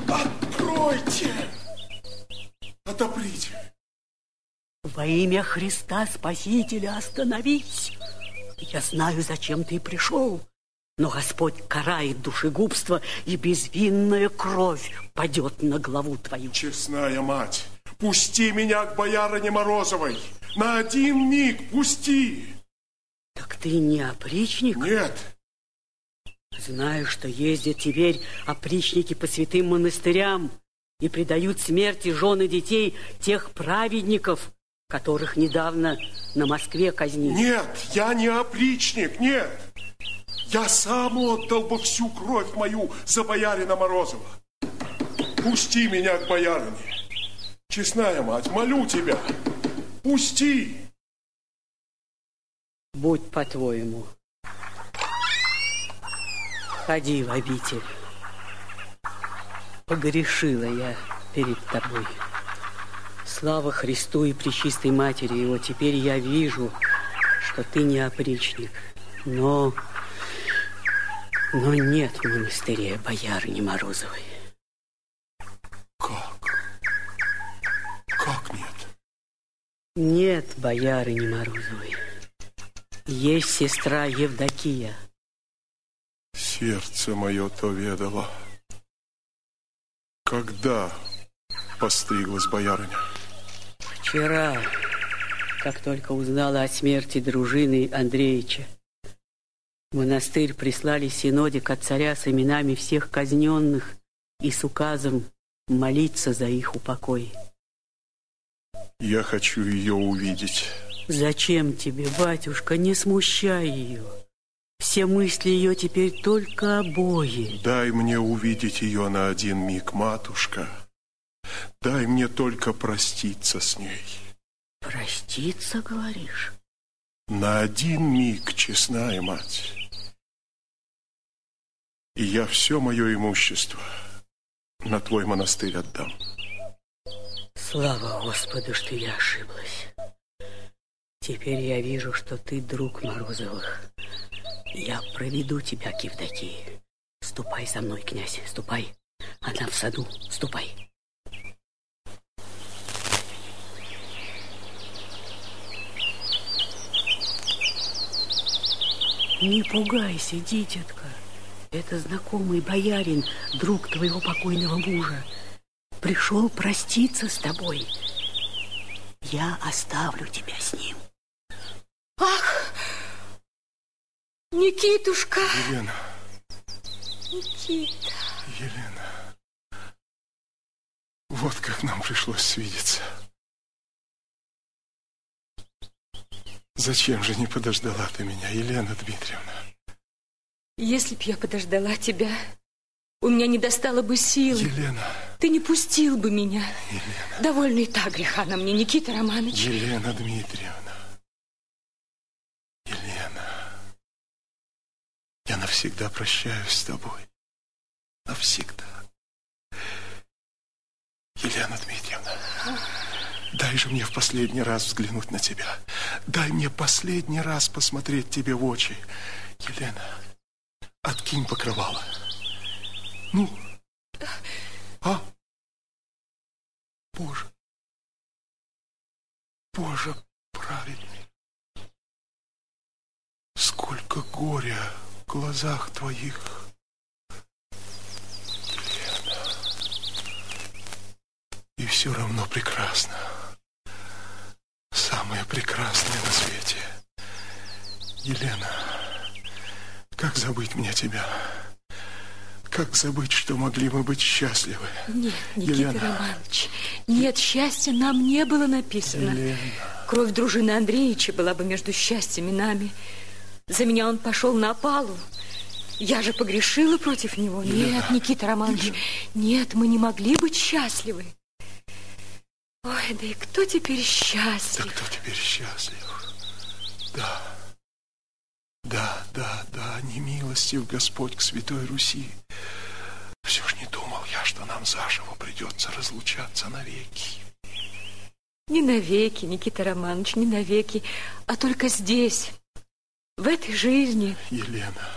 Откройте! Отоприте! Во имя Христа Спасителя остановись. Я знаю, зачем ты пришел. Но Господь карает душегубство, и безвинная кровь падет на главу твою. Честная мать, пусти меня к боярине Морозовой. На один миг пусти. Так ты не опричник? Нет. Знаю, что ездят теперь опричники по святым монастырям и предают смерти жены детей тех праведников, которых недавно на Москве казнили. Нет, я не опричник, нет. Я сам отдал бы всю кровь мою за боярина Морозова. Пусти меня к боярине. Честная мать, молю тебя, пусти. Будь по-твоему. Ходи в обитель. Погрешила я перед тобой. Слава Христу и Пречистой Матери Его. Теперь я вижу, что ты не опричник. Но... Но нет в монастыре боярыни Морозовой. Как нет? Нет боярыни Морозовой. Есть сестра Евдокия. Сердце мое то ведало. Когда постриглась боярыня? Вчера, как только узнала о смерти дружины Андреевича, в монастырь прислали синодик от царя с именами всех казненных и с указом молиться за их упокой. Я хочу ее увидеть. Зачем тебе, батюшка, не смущай ее? Все мысли ее теперь только обои. Дай мне увидеть ее на один миг, матушка. Дай мне только проститься с ней. Проститься, говоришь? На один миг, честная мать. И я все мое имущество на твой монастырь отдам. Слава Господу, что я ошиблась. Теперь я вижу, что ты друг Морозовых. Я проведу тебя к Евдокии. Ступай за мной, князь, ступай. Она в саду, ступай. Не пугайся, дитятка. Это знакомый боярин, друг твоего покойного мужа. Пришел проститься с тобой. Я оставлю тебя с ним. Ах! Никитушка! Елена, Никита! Елена. Вот как нам пришлось свидеться. Зачем же не подождала ты меня, Елена Дмитриевна? Если б я подождала тебя, у меня не достало бы силы. Елена. Ты не пустил бы меня. Елена. Довольно и так греха на мне, Никита Романович. Елена Дмитриевна. Елена. Я навсегда прощаюсь с тобой. Навсегда. Елена Дмитриевна. Дай же мне в последний раз взглянуть на тебя. Дай мне последний раз посмотреть тебе в очи. Елена, откинь покрывало. Ну, а? Боже, Боже праведный, сколько горя в глазах твоих. И все равно прекрасно. Самое прекрасное на свете. Елена, как забыть мне тебя? Как забыть, что могли мы быть счастливы? Нет, Никита Елена. Романович, нет, счастья нам не было написано. Елена. Кровь дружины Андреевича была бы между счастьем и нами. За меня он пошел на опалу. Я же погрешила против него. Елена. Нет, Никита Романович, нет, мы не могли быть счастливы. Ой, да и кто теперь счастлив? Да кто теперь счастлив? Да, да, да, да, не милостив Господь к Святой Руси. Все ж не думал я, что нам заживо придется разлучаться навеки. Не навеки, Никита Романович, не навеки, а только здесь, в этой жизни. Елена,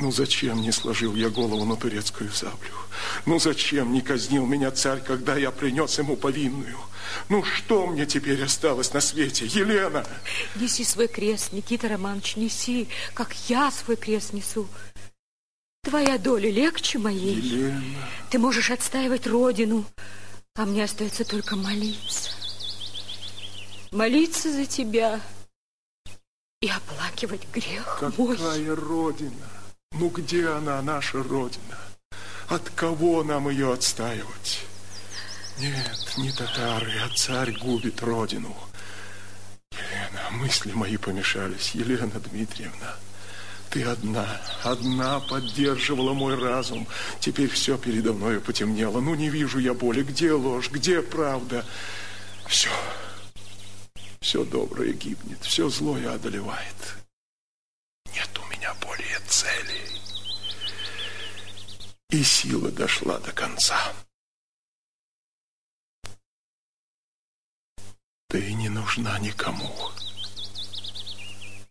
ну зачем не сложил я голову на турецкую саблю? Ну зачем не казнил меня царь, когда я принес ему повинную? Ну что мне теперь осталось на свете, Елена? Неси свой крест, Никита Романович, неси, как я свой крест несу. Твоя доля легче моей. Елена. Ты можешь отстаивать родину, а мне остается только молиться. Молиться за тебя и оплакивать грех мой. Какая родина? Ну где она, наша родина? От кого нам ее отстаивать? Нет, не татары, а царь губит родину. Елена, мысли мои помешались. Елена Дмитриевна, ты одна, одна поддерживала мой разум. Теперь все передо мною потемнело. Ну, не вижу я боли. Где ложь, где правда? Все, все доброе гибнет, все злое одолевает. Нет у меня более цели. И сила дошла до конца. Ты не нужна никому.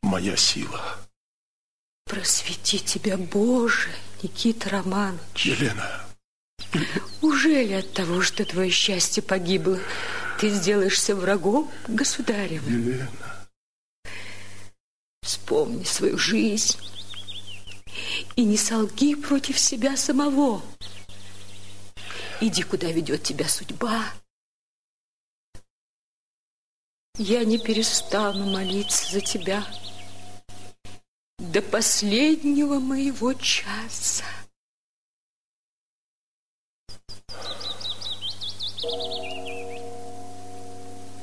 Моя сила. Просвети тебя, Боже, Никита Романович. Елена. Уже ли от того, что твое счастье погибло, ты сделаешься врагом государевым? Елена. Вспомни свою жизнь и не солги против себя самого. Иди, куда ведет тебя судьба. Я не перестану молиться за тебя до последнего моего часа.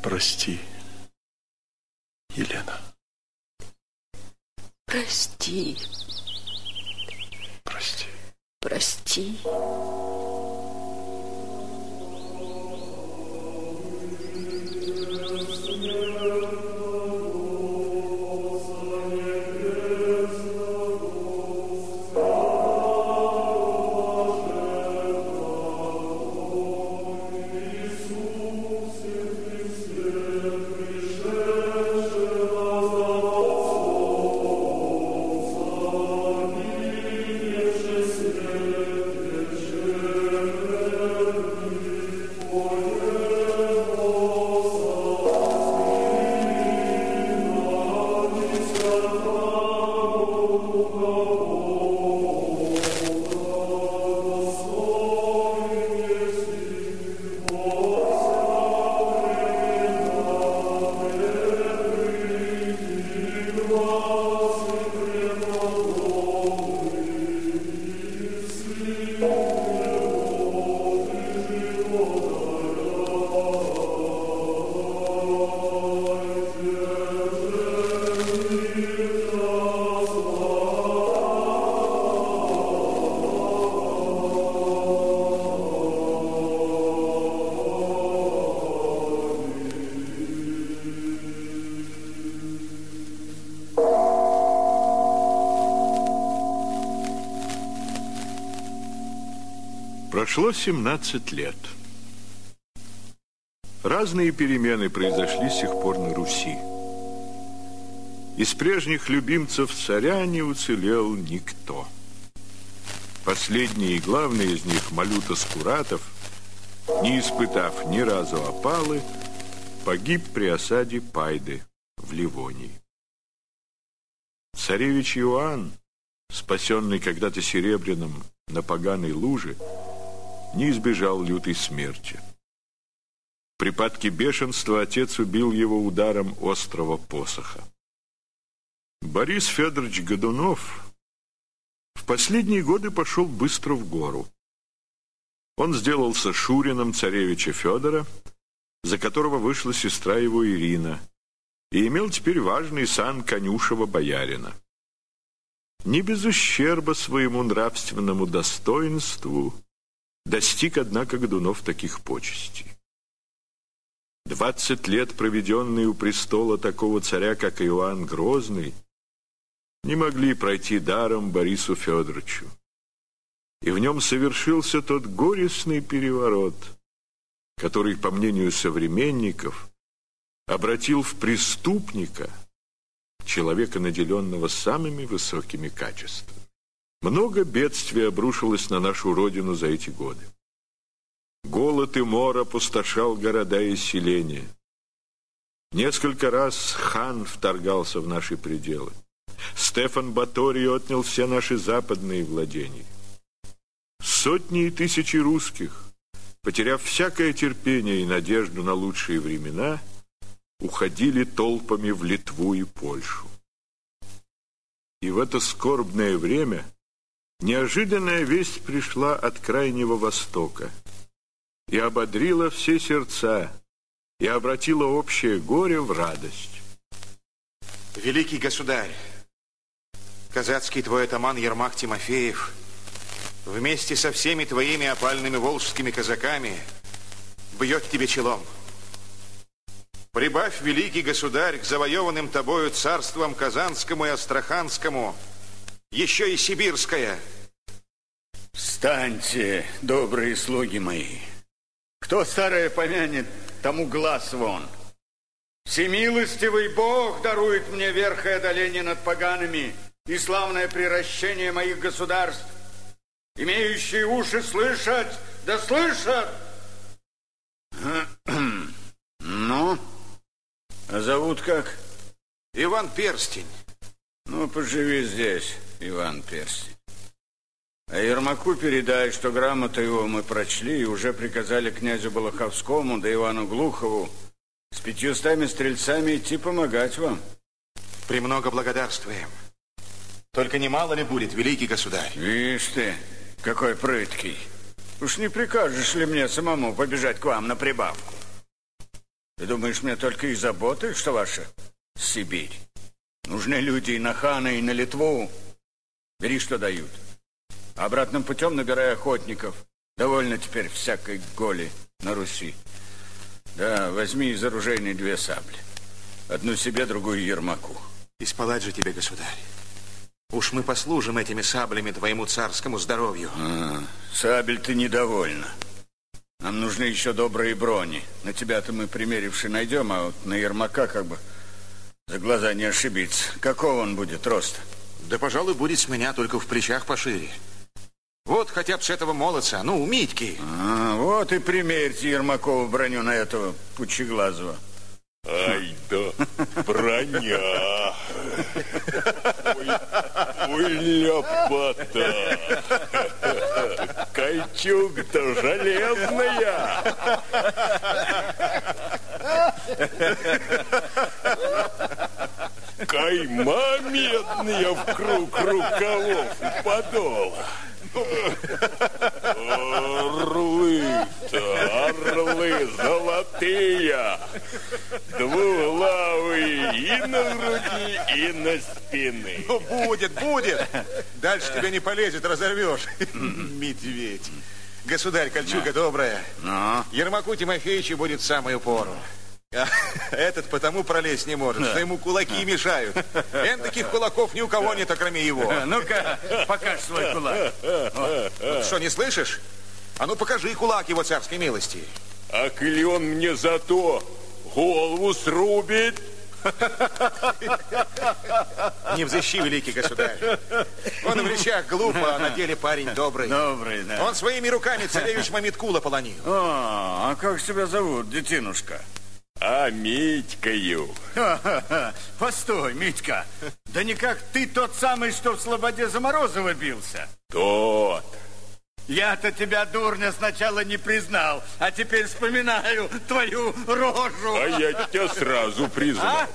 Прости, Елена. Прости. Прости. Прости. Прошло 17 лет. Разные перемены произошли с тех пор на Руси. Из прежних любимцев царя не уцелел никто. Последний и главный из них, Малюта Скуратов, не испытав ни разу опалы, погиб при осаде Пайды в Ливонии. Царевич Иоанн, спасенный когда-то Серебряным на поганой луже, не избежал лютой смерти. В припадке бешенства отец убил его ударом острого посоха. Борис Федорович Годунов в последние годы пошел быстро в гору. Он сделался Шурином царевича Федора, за которого вышла сестра его Ирина, и имел теперь важный сан конюшева боярина. Не без ущерба своему нравственному достоинству достиг, однако, Годунов таких почестей. Двадцать лет, проведенные у престола такого царя, как Иоанн Грозный, не могли пройти даром Борису Федоровичу. И в нем совершился тот горестный переворот, который, по мнению современников, обратил в преступника человека, наделенного самыми высокими качествами. Много бедствий обрушилось на нашу родину за эти годы. Голод и мор опустошал города и селения. Несколько раз хан вторгался в наши пределы. Стефан Баторий отнял все наши западные владения. Сотни и тысячи русских, потеряв всякое терпение и надежду на лучшие времена, уходили толпами в Литву и Польшу. И в это скорбное время неожиданная весть пришла от Крайнего Востока – и ободрила все сердца, и обратила общее горе в радость. Великий государь, казацкий твой атаман Ермак Тимофеев вместе со всеми твоими опальными волжскими казаками бьет тебе челом. Прибавь, великий государь, к завоеванным тобою царствам Казанскому и Астраханскому, еще и Сибирское. Встаньте, добрые слуги мои. Кто старое помянет, тому глаз вон. Всемилостивый Бог дарует мне верх и одоление над погаными и славное приращение моих государств. Имеющие уши слышать, да слышат. Ну, а зовут как? Иван Перстень. Ну, поживи здесь, Иван Перстень. А Ермаку передай, что грамоту его мы прочли и уже приказали князю Балаховскому да Ивану Глухову с пятьюстами стрельцами идти помогать вам. Премного благодарствуем. Только немало ли будет, великий государь? Видишь ты, какой прыткий. Уж не прикажешь ли мне самому побежать к вам на прибавку? Ты думаешь, мне только и заботы, что ваша Сибирь? Нужны люди и на Хана, и на Литву. Бери, что дают. Обратным путем набирай охотников. Довольно теперь всякой голи на Руси. Да, возьми из оружейной две сабли. Одну себе, другую Ермаку. Исполать же тебе, государь. Уж мы послужим этими саблями твоему царскому здоровью. А, сабель ты недовольна. Нам нужны еще добрые брони. На тебя-то мы, примеривши, найдем, а вот на Ермака как бы за глаза не ошибиться. Какого он будет роста? Да, пожалуй, будет с меня только в плечах пошире. Вот хотя бы с этого молодца, ну, у Митьки. А, вот и примерьте Ермакову броню на этого Пучеглазого. Ай да, броня. Ой, ой ляпота. Кольчуга-то железная. Кайма медная в круг рукавов и подола. Орлы-то, орлы золотые, двуглавые и на груди, и на спины. Ну, будет, будет. Дальше тебя не полезет, разорвешь. Медведь. Государь, кольчуга добрая. Ну? Ермаку Тимофеевичу будет в самую пору. А этот потому пролезть не может, что ему кулаки мешают. Эн таких кулаков ни у кого нет, кроме его. Ну-ка, покажь свой кулак. Вот что, не слышишь? А ну покажи кулак его царской милости. А коли он мне зато голову срубит? Не взыщи, великий государь. Он в речах глупо, а на деле парень добрый. Добрый, да. Он своими руками царевич Мамиткула полонил. О, а как тебя зовут, детинушка? А Митькою. Постой, Митька. Да не как ты тот самый, что в Слободе за Морозова бился. Тот. Я-то тебя, дурня, сначала не признал, а теперь вспоминаю твою рожу. А я тебя сразу признал. А?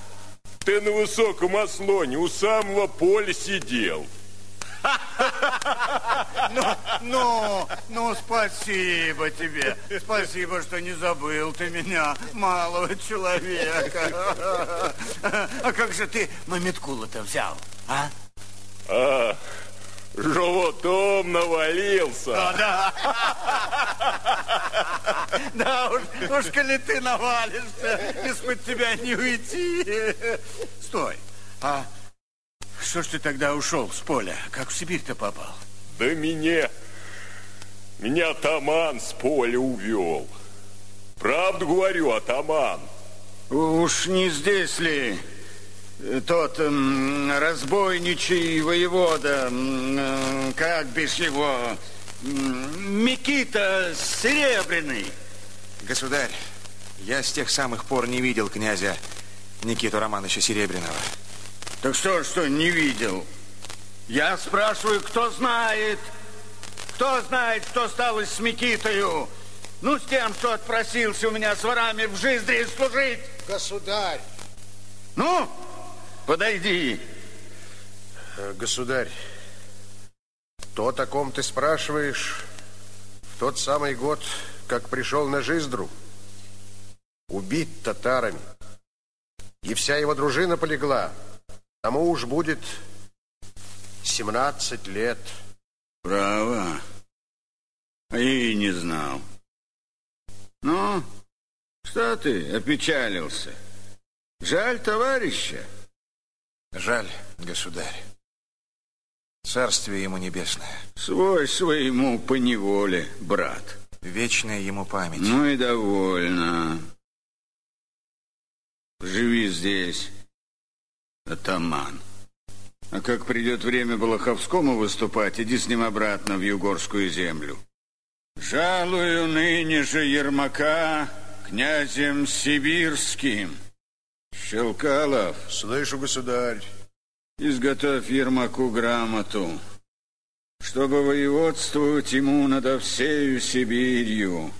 Ты на высоком ослоне у самого поля сидел. Ну, ну, ну, спасибо тебе. Спасибо, что не забыл ты меня, малого человека. А как же ты Мамиткула-то взял, а? А, животом навалился. А, да. Да уж, уж коли ты навалишься, из-под тебя не уйти. Стой, а что ж ты тогда ушел с поля? Как в Сибирь-то попал? Да меня, меня атаман с поля увел. Правду говорю, атаман. Уж не здесь ли тот м, разбойничий воевода, м, э, как бишь его, м, Микита Серебряный? Государь, я с тех самых пор не видел князя Никиту Романовича Серебряного. Так что, что не видел? Я спрашиваю, кто знает? Кто знает, что стало с Микитою? Ну, с тем, что отпросился у меня с ворами в жизни служить. Государь. Ну, подойди. Э, Государь, то, о ком ты спрашиваешь, в тот самый год, как пришел на Жиздру, убит татарами, и вся его дружина полегла, тому уж будет 17 лет. Право. А я и не знал. Ну, что ты опечалился? Жаль товарища? Жаль, государь. Царствие ему небесное. Свой своему поневоле, брат. Вечная ему память. Ну и довольно. Живи здесь, атаман. А как придет время Балаховскому выступать, иди с ним обратно в Югорскую землю. Жалую ныне же Ермака князем Сибирским. Щелкалов. Слышу, государь. Изготовь Ермаку грамоту, чтобы воеводствовать ему надо всею Сибирью.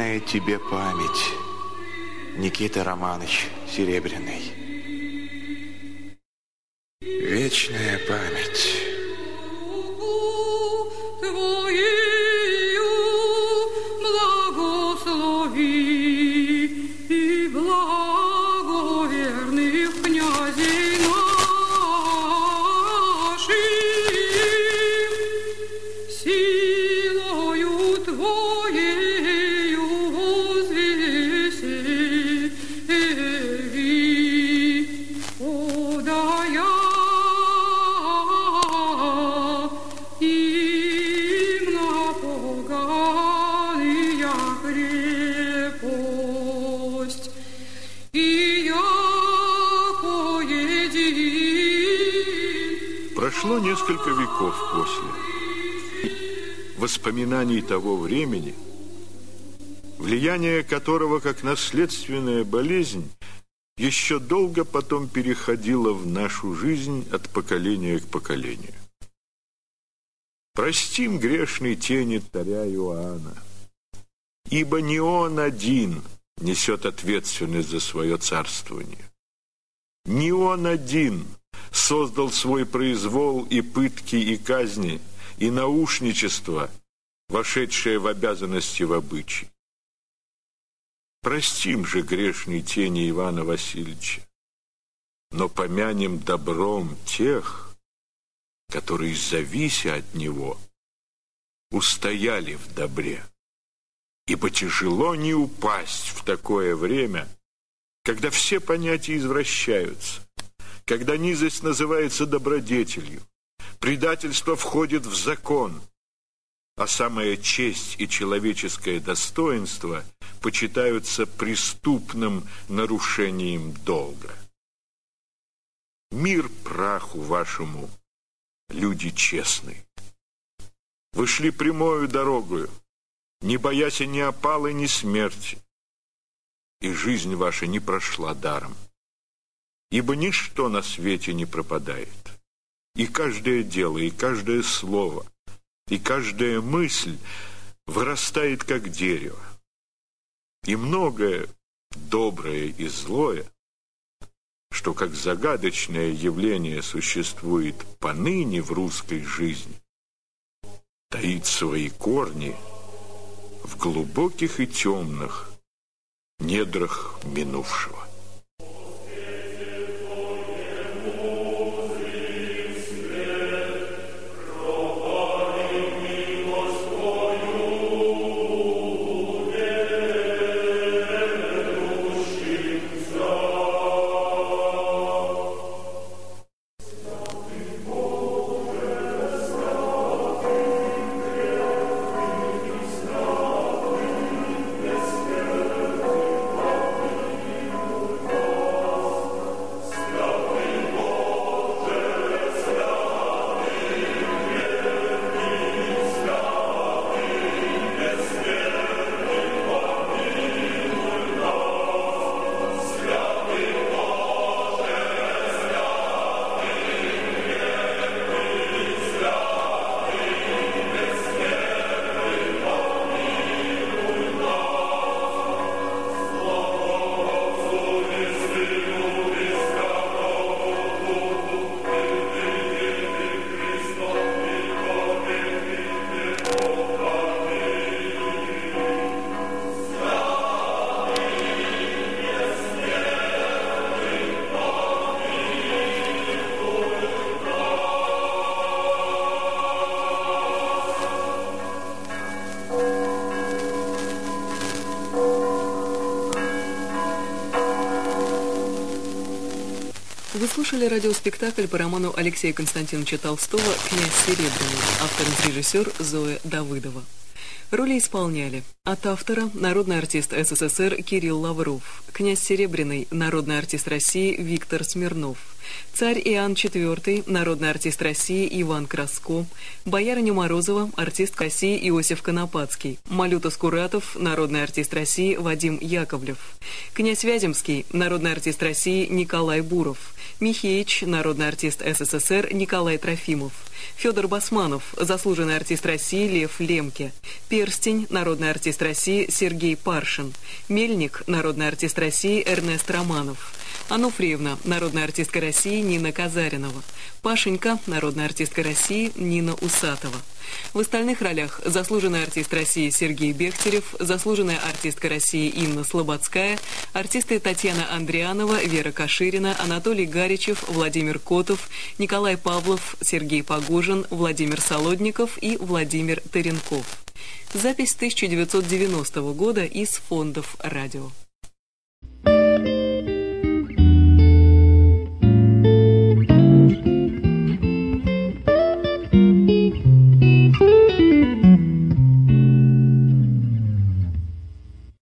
Вечная тебе память, Никита Романович Серебряный. Вечная память. Прошло несколько веков после. Воспоминаний того времени, влияние которого, как наследственная болезнь, еще долго потом переходило в нашу жизнь от поколения к поколению. Простим грешной тени царя Иоанна, ибо не он один несет ответственность за свое царствование. Не он один создал свой произвол и пытки, и казни, и наушничество, вошедшее в обязанности в обычай. Простим же грешной тени Ивана Васильевича, но помянем добром тех, которые, завися от него, устояли в добре. Ибо тяжело не упасть в такое время, когда все понятия извращаются, когда низость называется добродетелью, предательство входит в закон, а самая честь и человеческое достоинство почитаются преступным нарушением долга. Мир праху вашему, люди честные. Вы шли прямою дорогою, не боясь ни опалы, ни смерти, и жизнь ваша не прошла даром. Ибо ничто на свете не пропадает, и каждое дело, и каждое слово, и каждая мысль вырастает, как дерево. И многое доброе и злое что как загадочное явление существует поныне в русской жизни, таит свои корни в глубоких и темных недрах минувшего. Радиоспектакль по роману Алексея Константиновича Толстого «Князь Серебряный», автор-режиссер Зоя Давыдова. Роли исполняли от автора народный артист СССР Кирилл Лавров, князь Серебряный, народный артист России Виктор Смирнов, царь Иоанн IV, народный артист России Иван Краско, боярыня Морозова, артист России Иосиф Конопадский, Малюта Скуратов, народный артист России Вадим Яковлев, князь Вяземский, народный артист России Николай Буров, Михеич, народный артист СССР Николай Трофимов, Федор Басманов, заслуженный артист России Лев Лемке, Перстень, народный артист России Сергей Паршин, Мельник, народный артист России Эрнест Романов, Ануфриевна, народная артистка России Нина Казаринова, Пашенька, народная артистка России Нина Усатова. В остальных ролях заслуженный артист России Сергей Бехтерев, заслуженная артистка России Инна Слободская, артисты Татьяна Андрианова, Вера Каширина, Анатолий Гаричев, Владимир Котов, Николай Павлов, Сергей Погожин, Владимир Солодников и Владимир Теренков. Запись 1990 года из фондов радио.